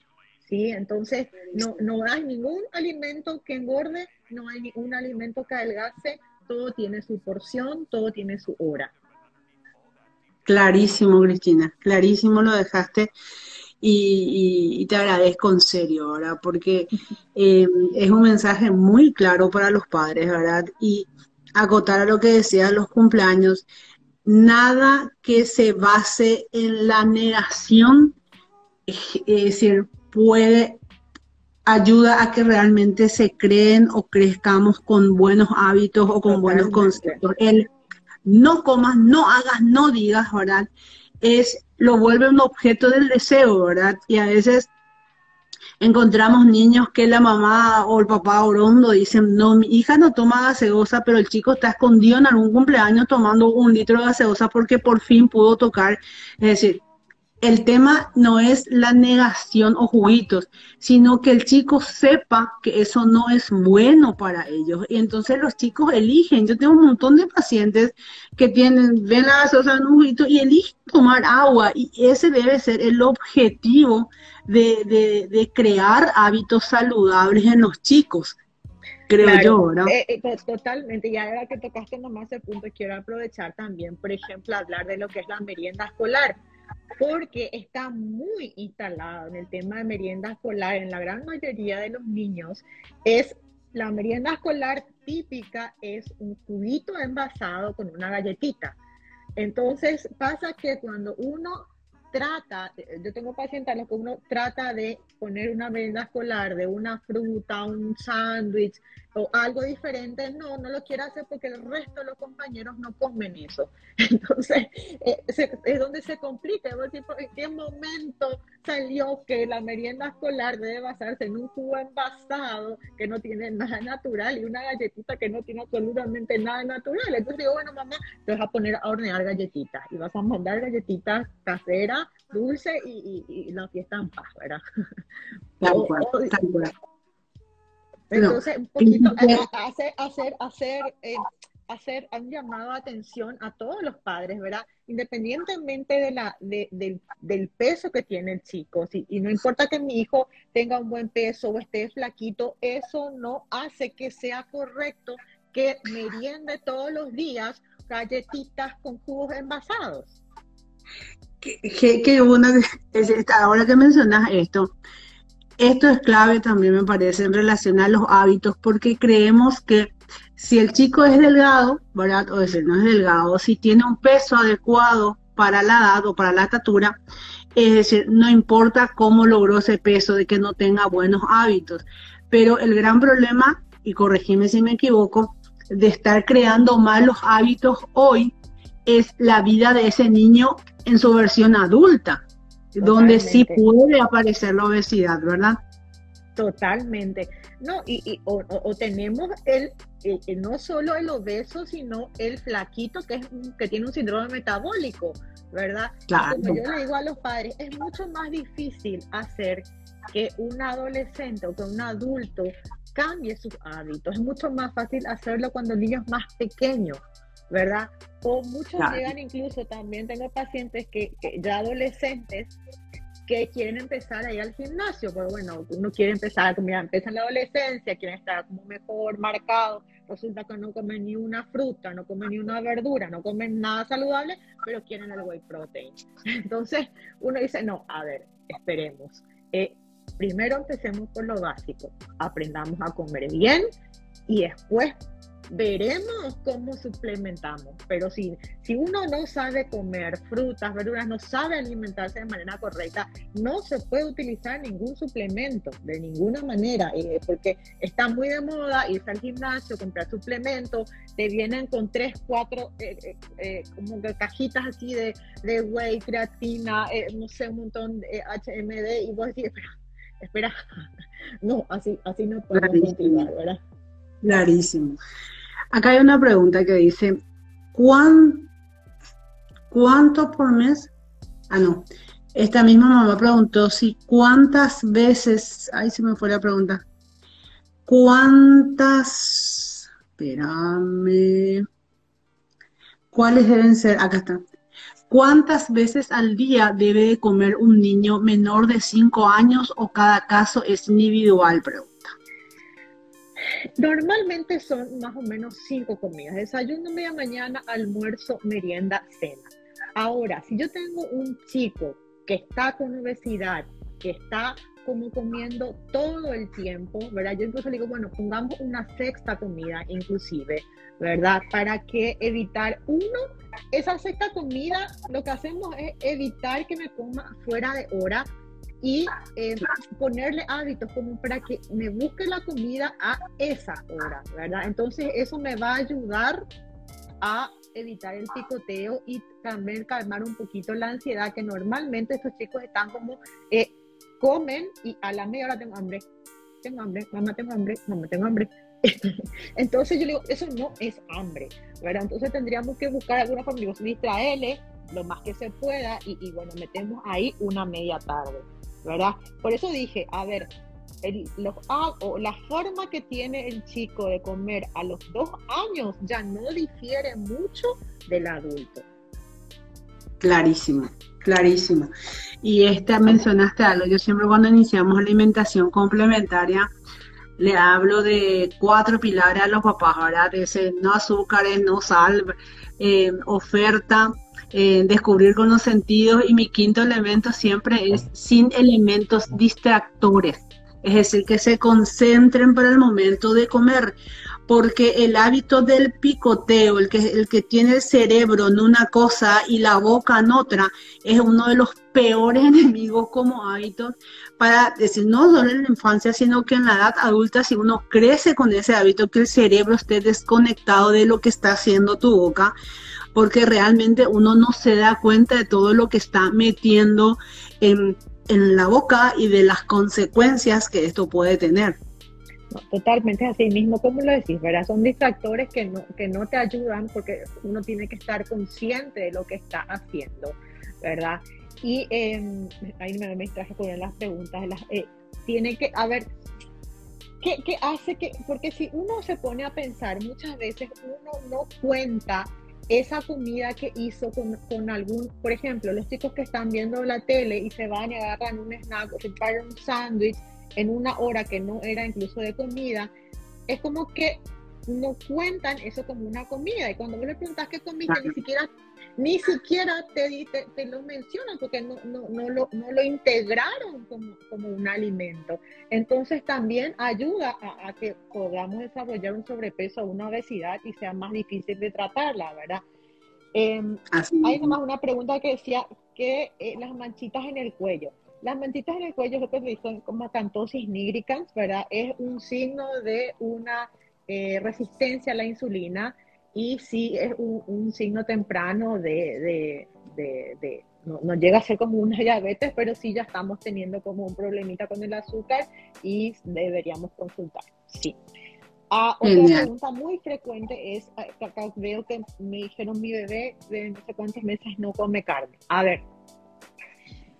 ¿sí? Entonces, no, no hay ningún alimento que engorde, no hay ningún alimento que adelgace, todo tiene su porción, todo tiene su hora. Clarísimo, Cristina, clarísimo lo dejaste y, te agradezco en serio, ¿verdad? Porque [LAUGHS] eh, es un mensaje muy claro para los padres, ¿verdad? Y acotar a lo que decías los cumpleaños, nada que se base en la negación, es decir, puede ayuda a que realmente se creen o crezcamos con buenos hábitos o con buenos conceptos. El no comas, no hagas, no digas, ¿verdad? Es, lo vuelve un objeto del deseo, ¿verdad? Y a veces encontramos niños que la mamá o el papá orondo dicen, no, mi hija no toma gaseosa, pero el chico está escondido en algún cumpleaños tomando un litro de gaseosa porque por fin pudo tocar. Es decir, el tema no es la negación o juguitos, sino que el chico sepa que eso no es bueno para ellos. Y entonces los chicos eligen. Yo tengo un montón de pacientes que tienen, ven la gaseosa en un juguito y eligen tomar agua. Y ese debe ser el objetivo de, crear hábitos saludables en los chicos creo yo, ¿no? Eh, eh, totalmente, y ahora que tocaste nomás el punto, quiero aprovechar también, por ejemplo, hablar de lo que es la merienda escolar porque está muy instalado en el tema de merienda escolar en la gran mayoría de los niños, es la merienda escolar típica es un cubito envasado con una galletita. Entonces pasa que cuando uno trata, yo tengo pacientes los que uno trata de poner una merienda escolar de una fruta, un sándwich, o algo diferente, no, no lo quiere hacer porque el resto de los compañeros no comen eso. [LAUGHS] Entonces, eh, es donde se complica, ¿en qué momento salió que la merienda escolar debe basarse en un jugo envasado que no tiene nada natural y una galletita que no tiene absolutamente nada natural? Entonces digo, bueno, mamá, te vas a poner a hornear galletitas y vas a mandar galletitas caseras, dulces y, la fiesta en paz, ¿verdad? [LAUGHS] Entonces, un poquito hacer, hacer, hacer, eh, hacer un llamado de atención a todos los padres, ¿verdad? Independientemente de la, del, del, peso que tiene el chico, ¿sí? y no importa que mi hijo tenga un buen peso o esté flaquito, eso no hace que sea correcto que meriende todos los días galletitas con jugos envasados. Que, que una, ahora que mencionas esto, esto es clave también me parece en relación a los hábitos porque creemos que si el chico es delgado, ¿verdad? O decir, no es delgado, si tiene un peso adecuado para la edad o para la estatura, es decir, no importa cómo logró ese peso, de que no tenga buenos hábitos. Pero el gran problema, y corregime si me equivoco, de estar creando malos hábitos hoy es la vida de ese niño en su versión adulta donde sí puede aparecer la obesidad, ¿verdad? Totalmente. No, y, o, tenemos el, no solo el obeso, sino el flaquito que, es, que tiene un síndrome metabólico, ¿verdad? Claro. Como yo le digo a los padres, es mucho más difícil hacer que un adolescente o que un adulto cambie sus hábitos. Es mucho más fácil hacerlo cuando el niño es más pequeño, ¿verdad? O muchos llegan incluso, también tengo pacientes que, que ya adolescentes que quieren empezar a ir al gimnasio, pero bueno, uno quiere empezar, como ya empieza en la adolescencia, quieren estar como mejor marcado, resulta que no comen ni una fruta, no comen ni una verdura, no comen nada saludable, pero quieren el whey protein. Entonces uno dice, no, a ver, esperemos. Eh, primero empecemos por lo básico, aprendamos a comer bien y después veremos cómo suplementamos. Pero si, si uno no sabe comer frutas, verduras, no sabe alimentarse de manera correcta, no se puede utilizar ningún suplemento de ninguna manera, eh, porque está muy de moda irse al gimnasio, comprar suplementos, te vienen con tres, cuatro eh, eh, como cajitas así de, de whey, creatina, no sé, un montón de HMD, y vos decís, espera, espera, [LAUGHS] no, así, así no podemos continuar, ¿verdad? Clarísimo. Acá hay una pregunta que dice, ¿cuán, ¿cuánto por mes? Ah, no. Esta misma mamá preguntó si cuántas veces, ahí se me fue la pregunta, cuántas, espérame, cuáles deben ser, acá está, ¿Cuántas veces al día debe de comer un niño menor de 5 años o cada caso es individual? Pregunta. Normalmente son más o menos cinco comidas, desayuno, media mañana, almuerzo, merienda, cena. Ahora, si yo tengo un chico que está con obesidad, que está como comiendo todo el tiempo, ¿verdad? Yo incluso digo, bueno, pongamos una sexta comida inclusive, ¿verdad? Para que evitar, uno, esa sexta comida, lo que hacemos es evitar que me coma fuera de hora, y eh, ponerle hábitos como para que me busque la comida a esa hora, ¿verdad? Entonces eso me va a ayudar a evitar el picoteo y también calmar un poquito la ansiedad que normalmente estos chicos están como eh, comen y a la media hora tengo hambre, tengo hambre, mamá tengo hambre, mamá tengo hambre. [LAUGHS] Entonces yo digo, eso no es hambre, ¿verdad? Entonces tendríamos que buscar alguna forma, distraerle lo más que se pueda y bueno, metemos ahí una media tarde. ¿Verdad? Por eso dije, a ver, los, o la forma que tiene el chico de comer a los dos años ya no difiere mucho del adulto. Clarísimo, clarísimo. Y esta mencionaste algo, yo siempre cuando iniciamos alimentación complementaria, le hablo de cuatro pilares a los papás, ¿verdad? Ese no azúcares, no sal, eh, oferta, eh, descubrir con los sentidos y mi quinto elemento siempre es sin elementos distractores, es decir, que se concentren para el momento de comer, porque el hábito del picoteo, el que, el que tiene el cerebro en una cosa y la boca en otra, es uno de los peores [LAUGHS] enemigos como hábito para decir, no solo en la infancia, sino que en la edad adulta, si uno crece con ese hábito, que el cerebro esté desconectado de lo que está haciendo tu boca, porque realmente uno no se da cuenta de todo lo que está metiendo en, la boca y de las consecuencias que esto puede tener. totalmente así mismo, como lo decís, ¿verdad? Son distractores que no, que no te ayudan porque uno tiene que estar consciente de lo que está haciendo, ¿verdad? Y eh, ahí me, me traje con las preguntas, las, eh, tiene que, a ver, ¿qué, ¿qué, hace que, porque si uno se pone a pensar, muchas veces uno no cuenta esa comida que hizo con, con, algún, por ejemplo, los chicos que están viendo la tele y se van y agarran un snack o se pagan un sándwich en una hora que no era incluso de comida, es como que no cuentan eso como una comida. Y cuando vos le preguntas qué comiste, ni siquiera, ni siquiera te, te, lo mencionan porque no, no, no, lo, no lo integraron como, como, un alimento. Entonces también ayuda a, que podamos desarrollar un sobrepeso o una obesidad y sea más difícil de tratarla, ¿verdad? Em, hay nomás una pregunta que decía que eh, las manchitas en el cuello. Las manchitas en el cuello, lo que se dicen como cantosis nigricans, ¿verdad? Es un signo de una eh, resistencia a la insulina y sí es un, signo temprano de, no, llega a ser como una diabetes, pero sí ya estamos teniendo como un problemita con el azúcar y deberíamos consultar. Sí. Ah, otra pregunta muy frecuente es, ah, acá veo que me dijeron mi bebé de no sé cuántos meses no come carne. A ver,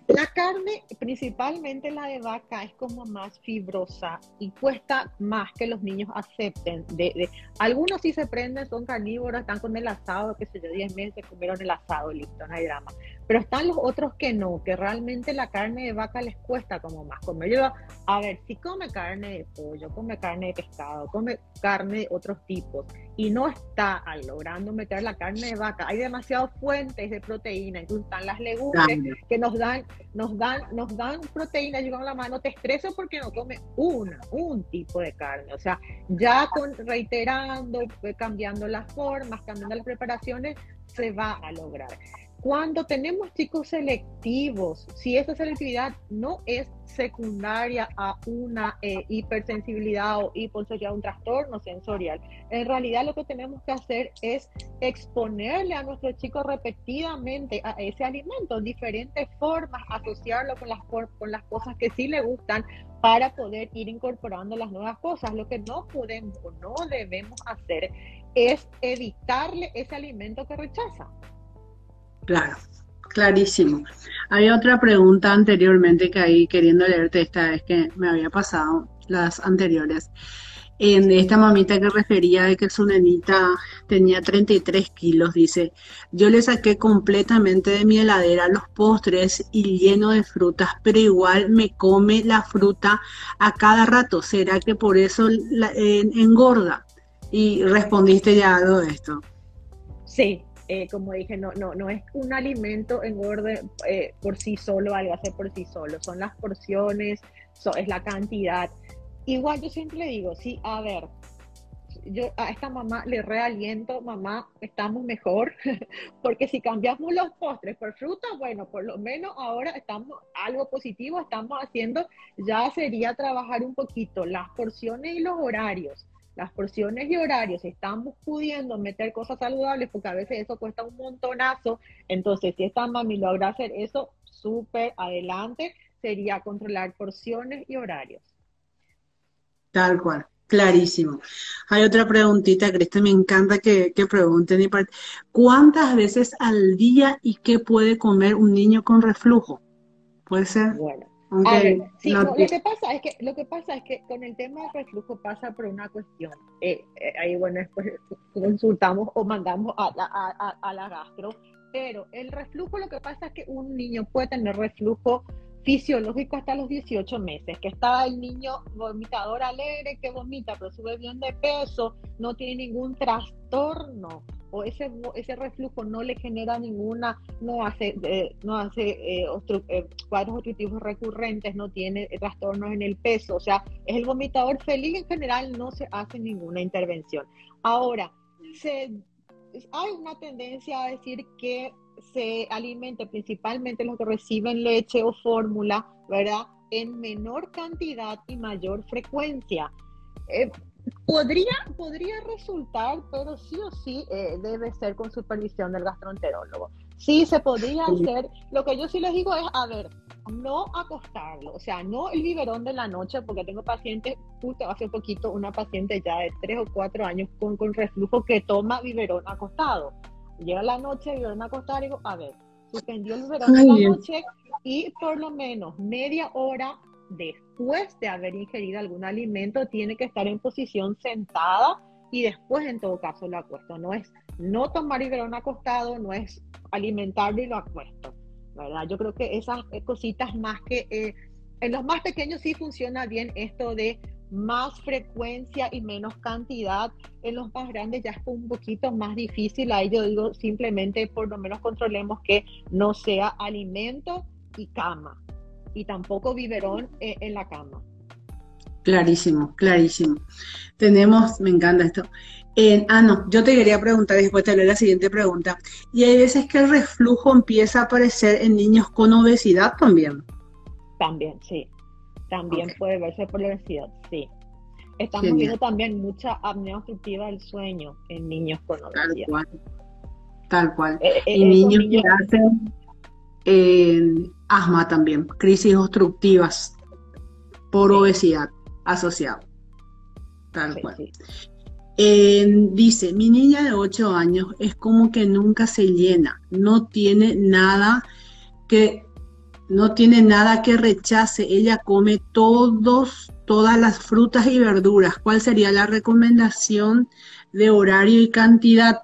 la carne, principalmente la de vaca, es como más fibrosa y cuesta más que los niños acepten. De, algunos sí se prenden, son carnívoros, están con el asado, que sé yo, 10 meses comieron el asado, listo, no hay drama. Pero están los otros que no, que realmente la carne de vaca les cuesta como más comer. Yo, a ver, si come carne de pollo, come carne de pescado, come carne de otros tipos y no está logrando meter la carne de vaca, hay demasiadas fuentes de proteína, incluso están las legumbres que nos dan, nos dan, nos dan proteína, yo con la mano te estreso porque no come una, un tipo de carne. O sea, ya con reiterando, cambiando las formas, cambiando las preparaciones, se va a lograr. Cuando tenemos chicos selectivos, si esa selectividad no es secundaria a una eh, hipersensibilidad o hiposensibilidad, un trastorno sensorial, en realidad lo que tenemos que hacer es exponerle a nuestros chicos repetidamente a ese alimento, diferentes formas, asociarlo con las, con las cosas que sí le gustan para poder ir incorporando las nuevas cosas. Lo que no podemos o no debemos hacer es evitarle ese alimento que rechaza. Claro, clarísimo. Había otra pregunta anteriormente que ahí queriendo leerte esta vez que me había pasado las anteriores. En esta mamita que refería de que su nenita tenía 33 kilos, dice, yo le saqué completamente de mi heladera los postres y lleno de frutas, pero igual me come la fruta a cada rato. ¿Será que por eso engorda? Y respondiste ya algo de esto. Sí, eh, como dije, no, no, no es un alimento engorde eh, por sí solo, algo hacer por sí solo, son las porciones, es la cantidad. Igual yo siempre le digo, sí, a ver, yo a esta mamá le realiento, mamá, estamos mejor, [LAUGHS] porque si cambiamos los postres por fruta, bueno, por lo menos ahora estamos algo positivo, estamos haciendo, ya sería trabajar un poquito las porciones y los horarios las porciones y horarios, estamos pudiendo meter cosas saludables, porque a veces eso cuesta un montonazo, entonces si esta mami logra hacer eso, súper adelante, sería controlar porciones y horarios. Tal cual, clarísimo. Hay otra preguntita, Cristian, me encanta que, que pregunten. ¿Cuántas veces al día y qué puede comer un niño con reflujo? ¿Puede ser? Bueno, a ver, sí, lo que pasa es que lo que pasa es que con el tema del reflujo pasa por una cuestión. Eh, eh, ahí bueno después consultamos o mandamos a, a, a, la gastro, pero el reflujo lo que pasa es que un niño puede tener reflujo fisiológico hasta los 18 meses, que está el niño vomitador alegre que vomita, pero sube bien de peso, no tiene ningún trastorno ese, ese reflujo no le genera ninguna, no hace, eh, no hace eh, eh, cuadros obstructivos recurrentes, no tiene trastornos en el peso, o sea, es el vomitador feliz en general, no se hace ninguna intervención. Ahora, hay una tendencia a decir que se alimente principalmente los que reciben leche o fórmula, ¿verdad? En menor cantidad y mayor frecuencia. Podría, podría resultar, pero sí o sí eh, debe ser con supervisión del gastroenterólogo. Sí, se podría hacer. Lo que yo sí les digo es, a ver, no acostarlo, o sea, no el biberón de la noche, porque tengo pacientes, justo hace poquito, una paciente ya de 3 o 4 años con, con reflujo que toma biberón acostado. Llega la noche, biberón acostado, y digo, a ver, suspendió el biberón de la noche y por lo menos media hora después de haber ingerido algún alimento, tiene que estar en posición sentada y después en todo caso lo acuesto. No es no tomar biberón acostado, no es alimentarlo y lo acuesto. ¿verdad? Yo creo que esas cositas más que eh, en los más pequeños sí funciona bien esto de más frecuencia y menos cantidad. En los más grandes ya es un poquito más difícil. Ahí yo digo simplemente por lo menos controlemos que no sea alimento y cama y tampoco biberón eh, en la cama. Clarísimo, clarísimo. Tenemos, me encanta esto. ah, no, yo te quería preguntar, después te haré la siguiente pregunta. Y hay veces que el reflujo empieza a aparecer en niños con obesidad también. También, sí. También puede verse por la obesidad, sí. Estamos viendo también mucha apnea obstructiva del sueño en niños con obesidad. Tal cual. Tal cual. Eh, eh, y niños, que hacen asma también, crisis obstructivas por obesidad asociado. Tal cual. dice, mi niña de 8 años es como que nunca se llena, no tiene nada que no tiene nada que rechace, ella come todos todas las frutas y verduras. ¿Cuál sería la recomendación de horario y cantidad?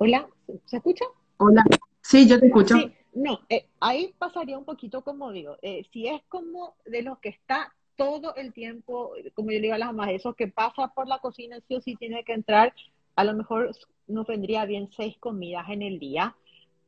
Hola, ¿se escucha? Hola, sí, yo te escucho. no, eh, ahí pasaría un poquito como digo, eh, si es como de los que está todo el tiempo, como yo le digo a las mamás, eso que pasa por la cocina, sí o sí tiene que entrar, a lo mejor nos vendría bien seis comidas en el día,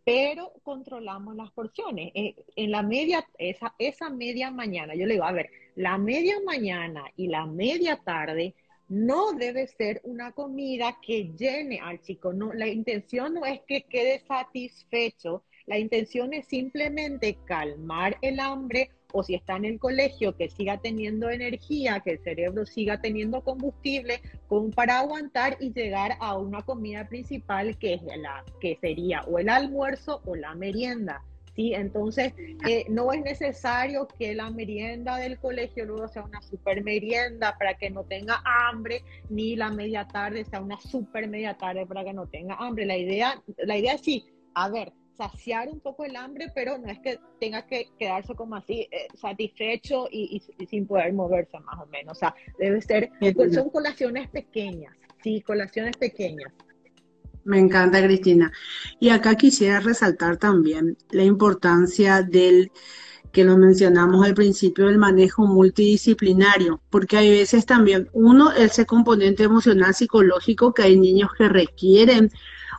pero controlamos las porciones. Eh, en la media, esa, esa media mañana, yo le digo, a ver, la media mañana y la media tarde no debe ser una comida que llene al chico. No, la intención no es que quede satisfecho, la intención es simplemente calmar el hambre o si está en el colegio, que siga teniendo energía, que el cerebro siga teniendo combustible para aguantar y llegar a una comida principal que, es la, que sería o el almuerzo o la merienda. ¿Sí? Entonces, eh, no es necesario que la merienda del colegio luego sea una super merienda para que no tenga hambre, ni la media tarde sea una super media tarde para que no tenga hambre. La idea, la idea es sí, a ver, saciar un poco el hambre, pero no es que tenga que quedarse como así eh, satisfecho y, sin poder moverse más o menos. O sea, debe ser, pues, son colaciones pequeñas, sí, colaciones pequeñas. Me encanta, Cristina. Y acá quisiera resaltar también la importancia del que lo mencionamos al principio del manejo multidisciplinario, porque hay veces también, uno, ese componente emocional psicológico que hay niños que requieren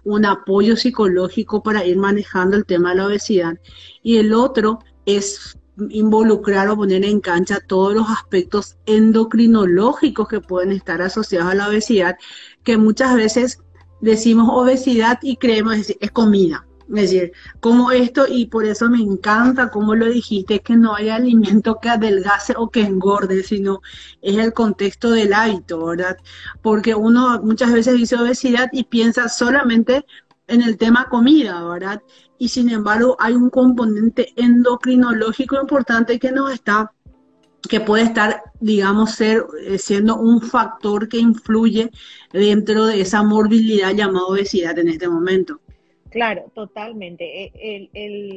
un apoyo psicológico para ir manejando el tema de la obesidad. Y el otro es involucrar o poner en cancha todos los aspectos endocrinológicos que pueden estar asociados a la obesidad, que muchas veces decimos obesidad y creemos decir, es comida. Es decir, como esto, y por eso me encanta como lo dijiste, que no hay alimento que adelgace o que engorde, sino es el contexto del hábito, ¿verdad? Porque uno muchas veces dice obesidad y piensa solamente en el tema comida, ¿verdad? Y sin embargo hay un componente endocrinológico importante que nos está que puede estar, digamos, ser eh, siendo un factor que influye dentro de esa morbilidad llamada obesidad en este momento. Claro, totalmente. E,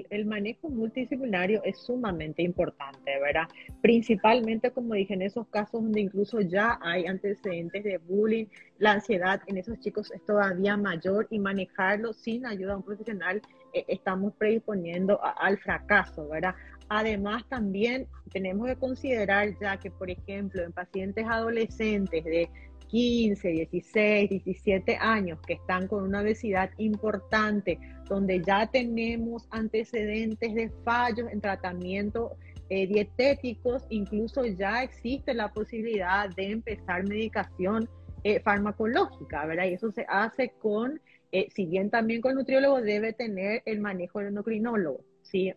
el, manejo multidisciplinario es sumamente importante, ¿verdad? Principalmente, como dije, en esos casos donde incluso ya hay antecedentes de bullying, la ansiedad en esos chicos es todavía mayor y manejarlo sin ayuda a un profesional eh, estamos predisponiendo al fracaso, ¿verdad? Además, también tenemos que considerar ya que, por ejemplo, en pacientes adolescentes de 15, 16, 17 años que están con una obesidad importante, donde ya tenemos antecedentes de fallos en tratamiento eh, dietéticos, incluso ya existe la posibilidad de empezar medicación eh, farmacológica, ¿verdad? Y eso se hace con, eh, si bien también con nutriólogo debe tener el manejo del endocrinólogo, ¿sí?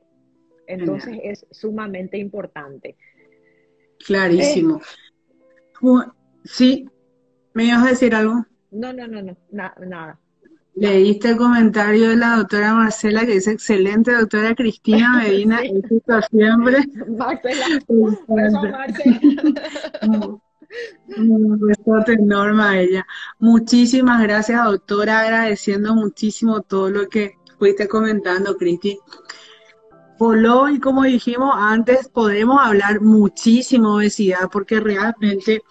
Entonces es sumamente importante. Clarísimo. sí, ¿Me ibas a decir algo? No, no, no, no, nada. Leíste el comentario de la doctora Marcela que dice, excelente doctora Cristina [LAUGHS] Medina, éxito siempre. Marcela, [LAUGHS] [LAUGHS] Un besote enorme a ella. Muchísimas gracias, doctora, agradeciendo muchísimo todo lo que fuiste comentando, Cristi. Lo y como dijimos antes, podemos hablar muchísimo de obesidad porque realmente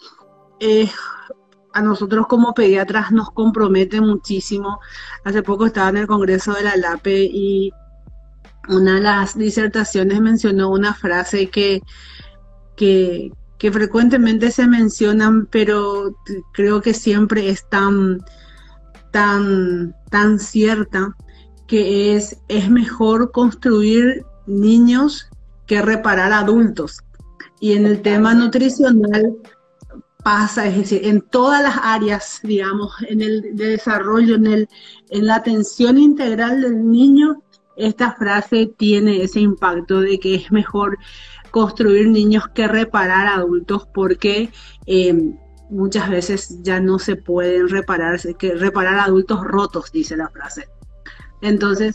es a nosotros como pediatras nos compromete muchísimo. Hace poco estaba en el Congreso de la LAPE y una de las disertaciones mencionó una frase que, que, frecuentemente se mencionan, pero creo que siempre es tan, tan, tan cierta, que es, es mejor construir niños que reparar adultos. Y en el tema nutricional pasa, es decir, en todas las áreas, digamos, en el desarrollo, en, el, en la atención integral del niño, esta frase tiene ese impacto de que es mejor construir niños que reparar adultos porque eh, muchas veces ya no se pueden reparar, que reparar adultos rotos, dice la frase. Entonces,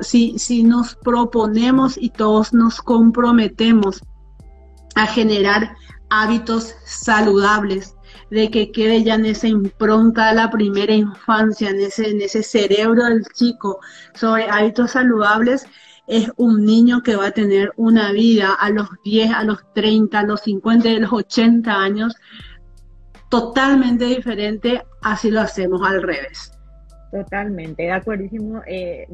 si, nos proponemos y todos nos comprometemos a generar hábitos saludables, de que quede ya en esa impronta de la primera infancia, en ese, en ese cerebro del chico sobre hábitos saludables, es un niño que va a tener una vida a los 10, a los 30, a los 50, a los 80 años totalmente diferente así lo hacemos al revés. Totalmente, de acuerdísimo. Eh,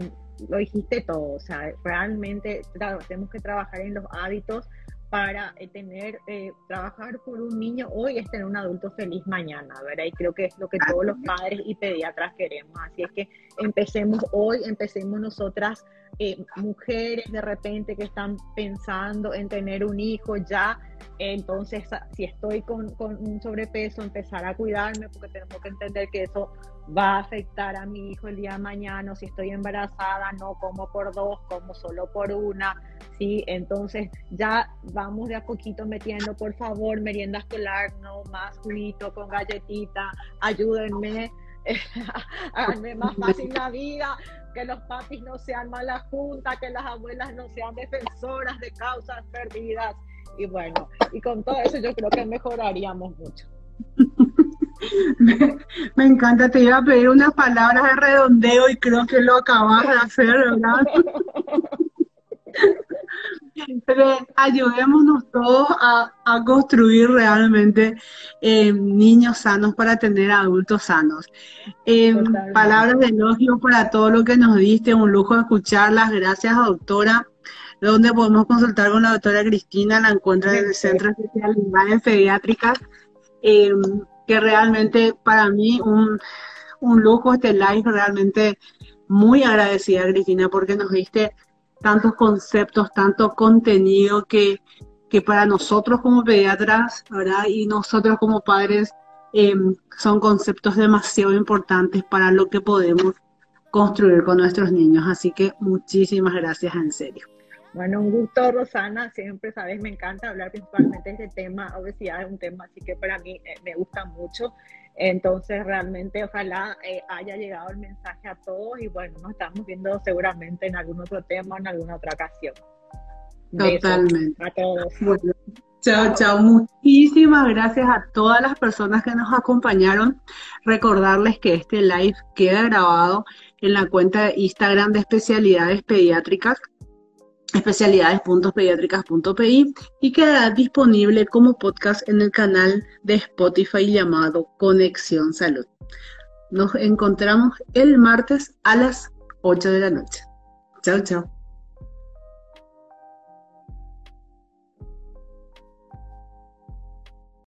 lo dijiste todo, o sea, realmente tenemos que trabajar en los hábitos para eh, tener, eh, trabajar por un niño hoy es tener un adulto feliz mañana, ¿verdad? Y creo que es lo que todos los padres y pediatras queremos. Así es que empecemos hoy, empecemos nosotras, eh, mujeres de repente que están pensando en tener un hijo ya, entonces si estoy con, con un sobrepeso, empezar a cuidarme porque tenemos que entender que eso va a afectar a mi hijo el día de mañana, si estoy embarazada, no como por dos, como solo por una, ¿sí? Entonces ya vamos de a poquito metiendo, por favor, merienda escolar, no más juguito con galletita, ayúdenme, [LAUGHS] háganme más fácil la vida, que los papis no sean malas juntas, que las abuelas no sean defensoras de causas perdidas, y bueno, y con todo eso yo creo que mejoraríamos mucho. [LAUGHS] [LAUGHS] Me, encanta, te iba a pedir unas palabras de redondeo y creo que lo acabas de hacer, ¿verdad? [LAUGHS] ayudémonos todos a, construir realmente eh, niños sanos para tener adultos sanos. Eh, palabras de elogio para todo lo que nos diste, un lujo escucharlas. Gracias, doctora. Donde podemos consultar con la doctora Cristina, la encuentra en el Centro de Especialidades Pediátricas. Eh, que realmente para mí un, lujo este live, realmente muy agradecida Cristina porque nos diste tantos conceptos, tanto contenido que, que para nosotros como pediatras. Y nosotros como padres em, son conceptos demasiado importantes para lo que podemos construir con nuestros niños. Así que muchísimas gracias en serio. Bueno, un gusto, Rosana. Siempre, sabes, me encanta hablar principalmente de este tema. Obesidad es un tema así que para mí eh, me gusta mucho. Entonces, realmente, ojalá eh, haya llegado el mensaje a todos y bueno, nos estamos viendo seguramente en algún otro tema, en alguna otra ocasión. Totalmente. a todos. chao, chao. Muchísimas gracias a todas las personas que nos acompañaron. Recordarles que este live queda grabado en la cuenta de Instagram de especialidades pediátricas especialidades.pediátricas.pi y quedará disponible como podcast en el canal de Spotify llamado Conexión Salud. Nos encontramos el martes a las 8 de la noche. Chao, chao.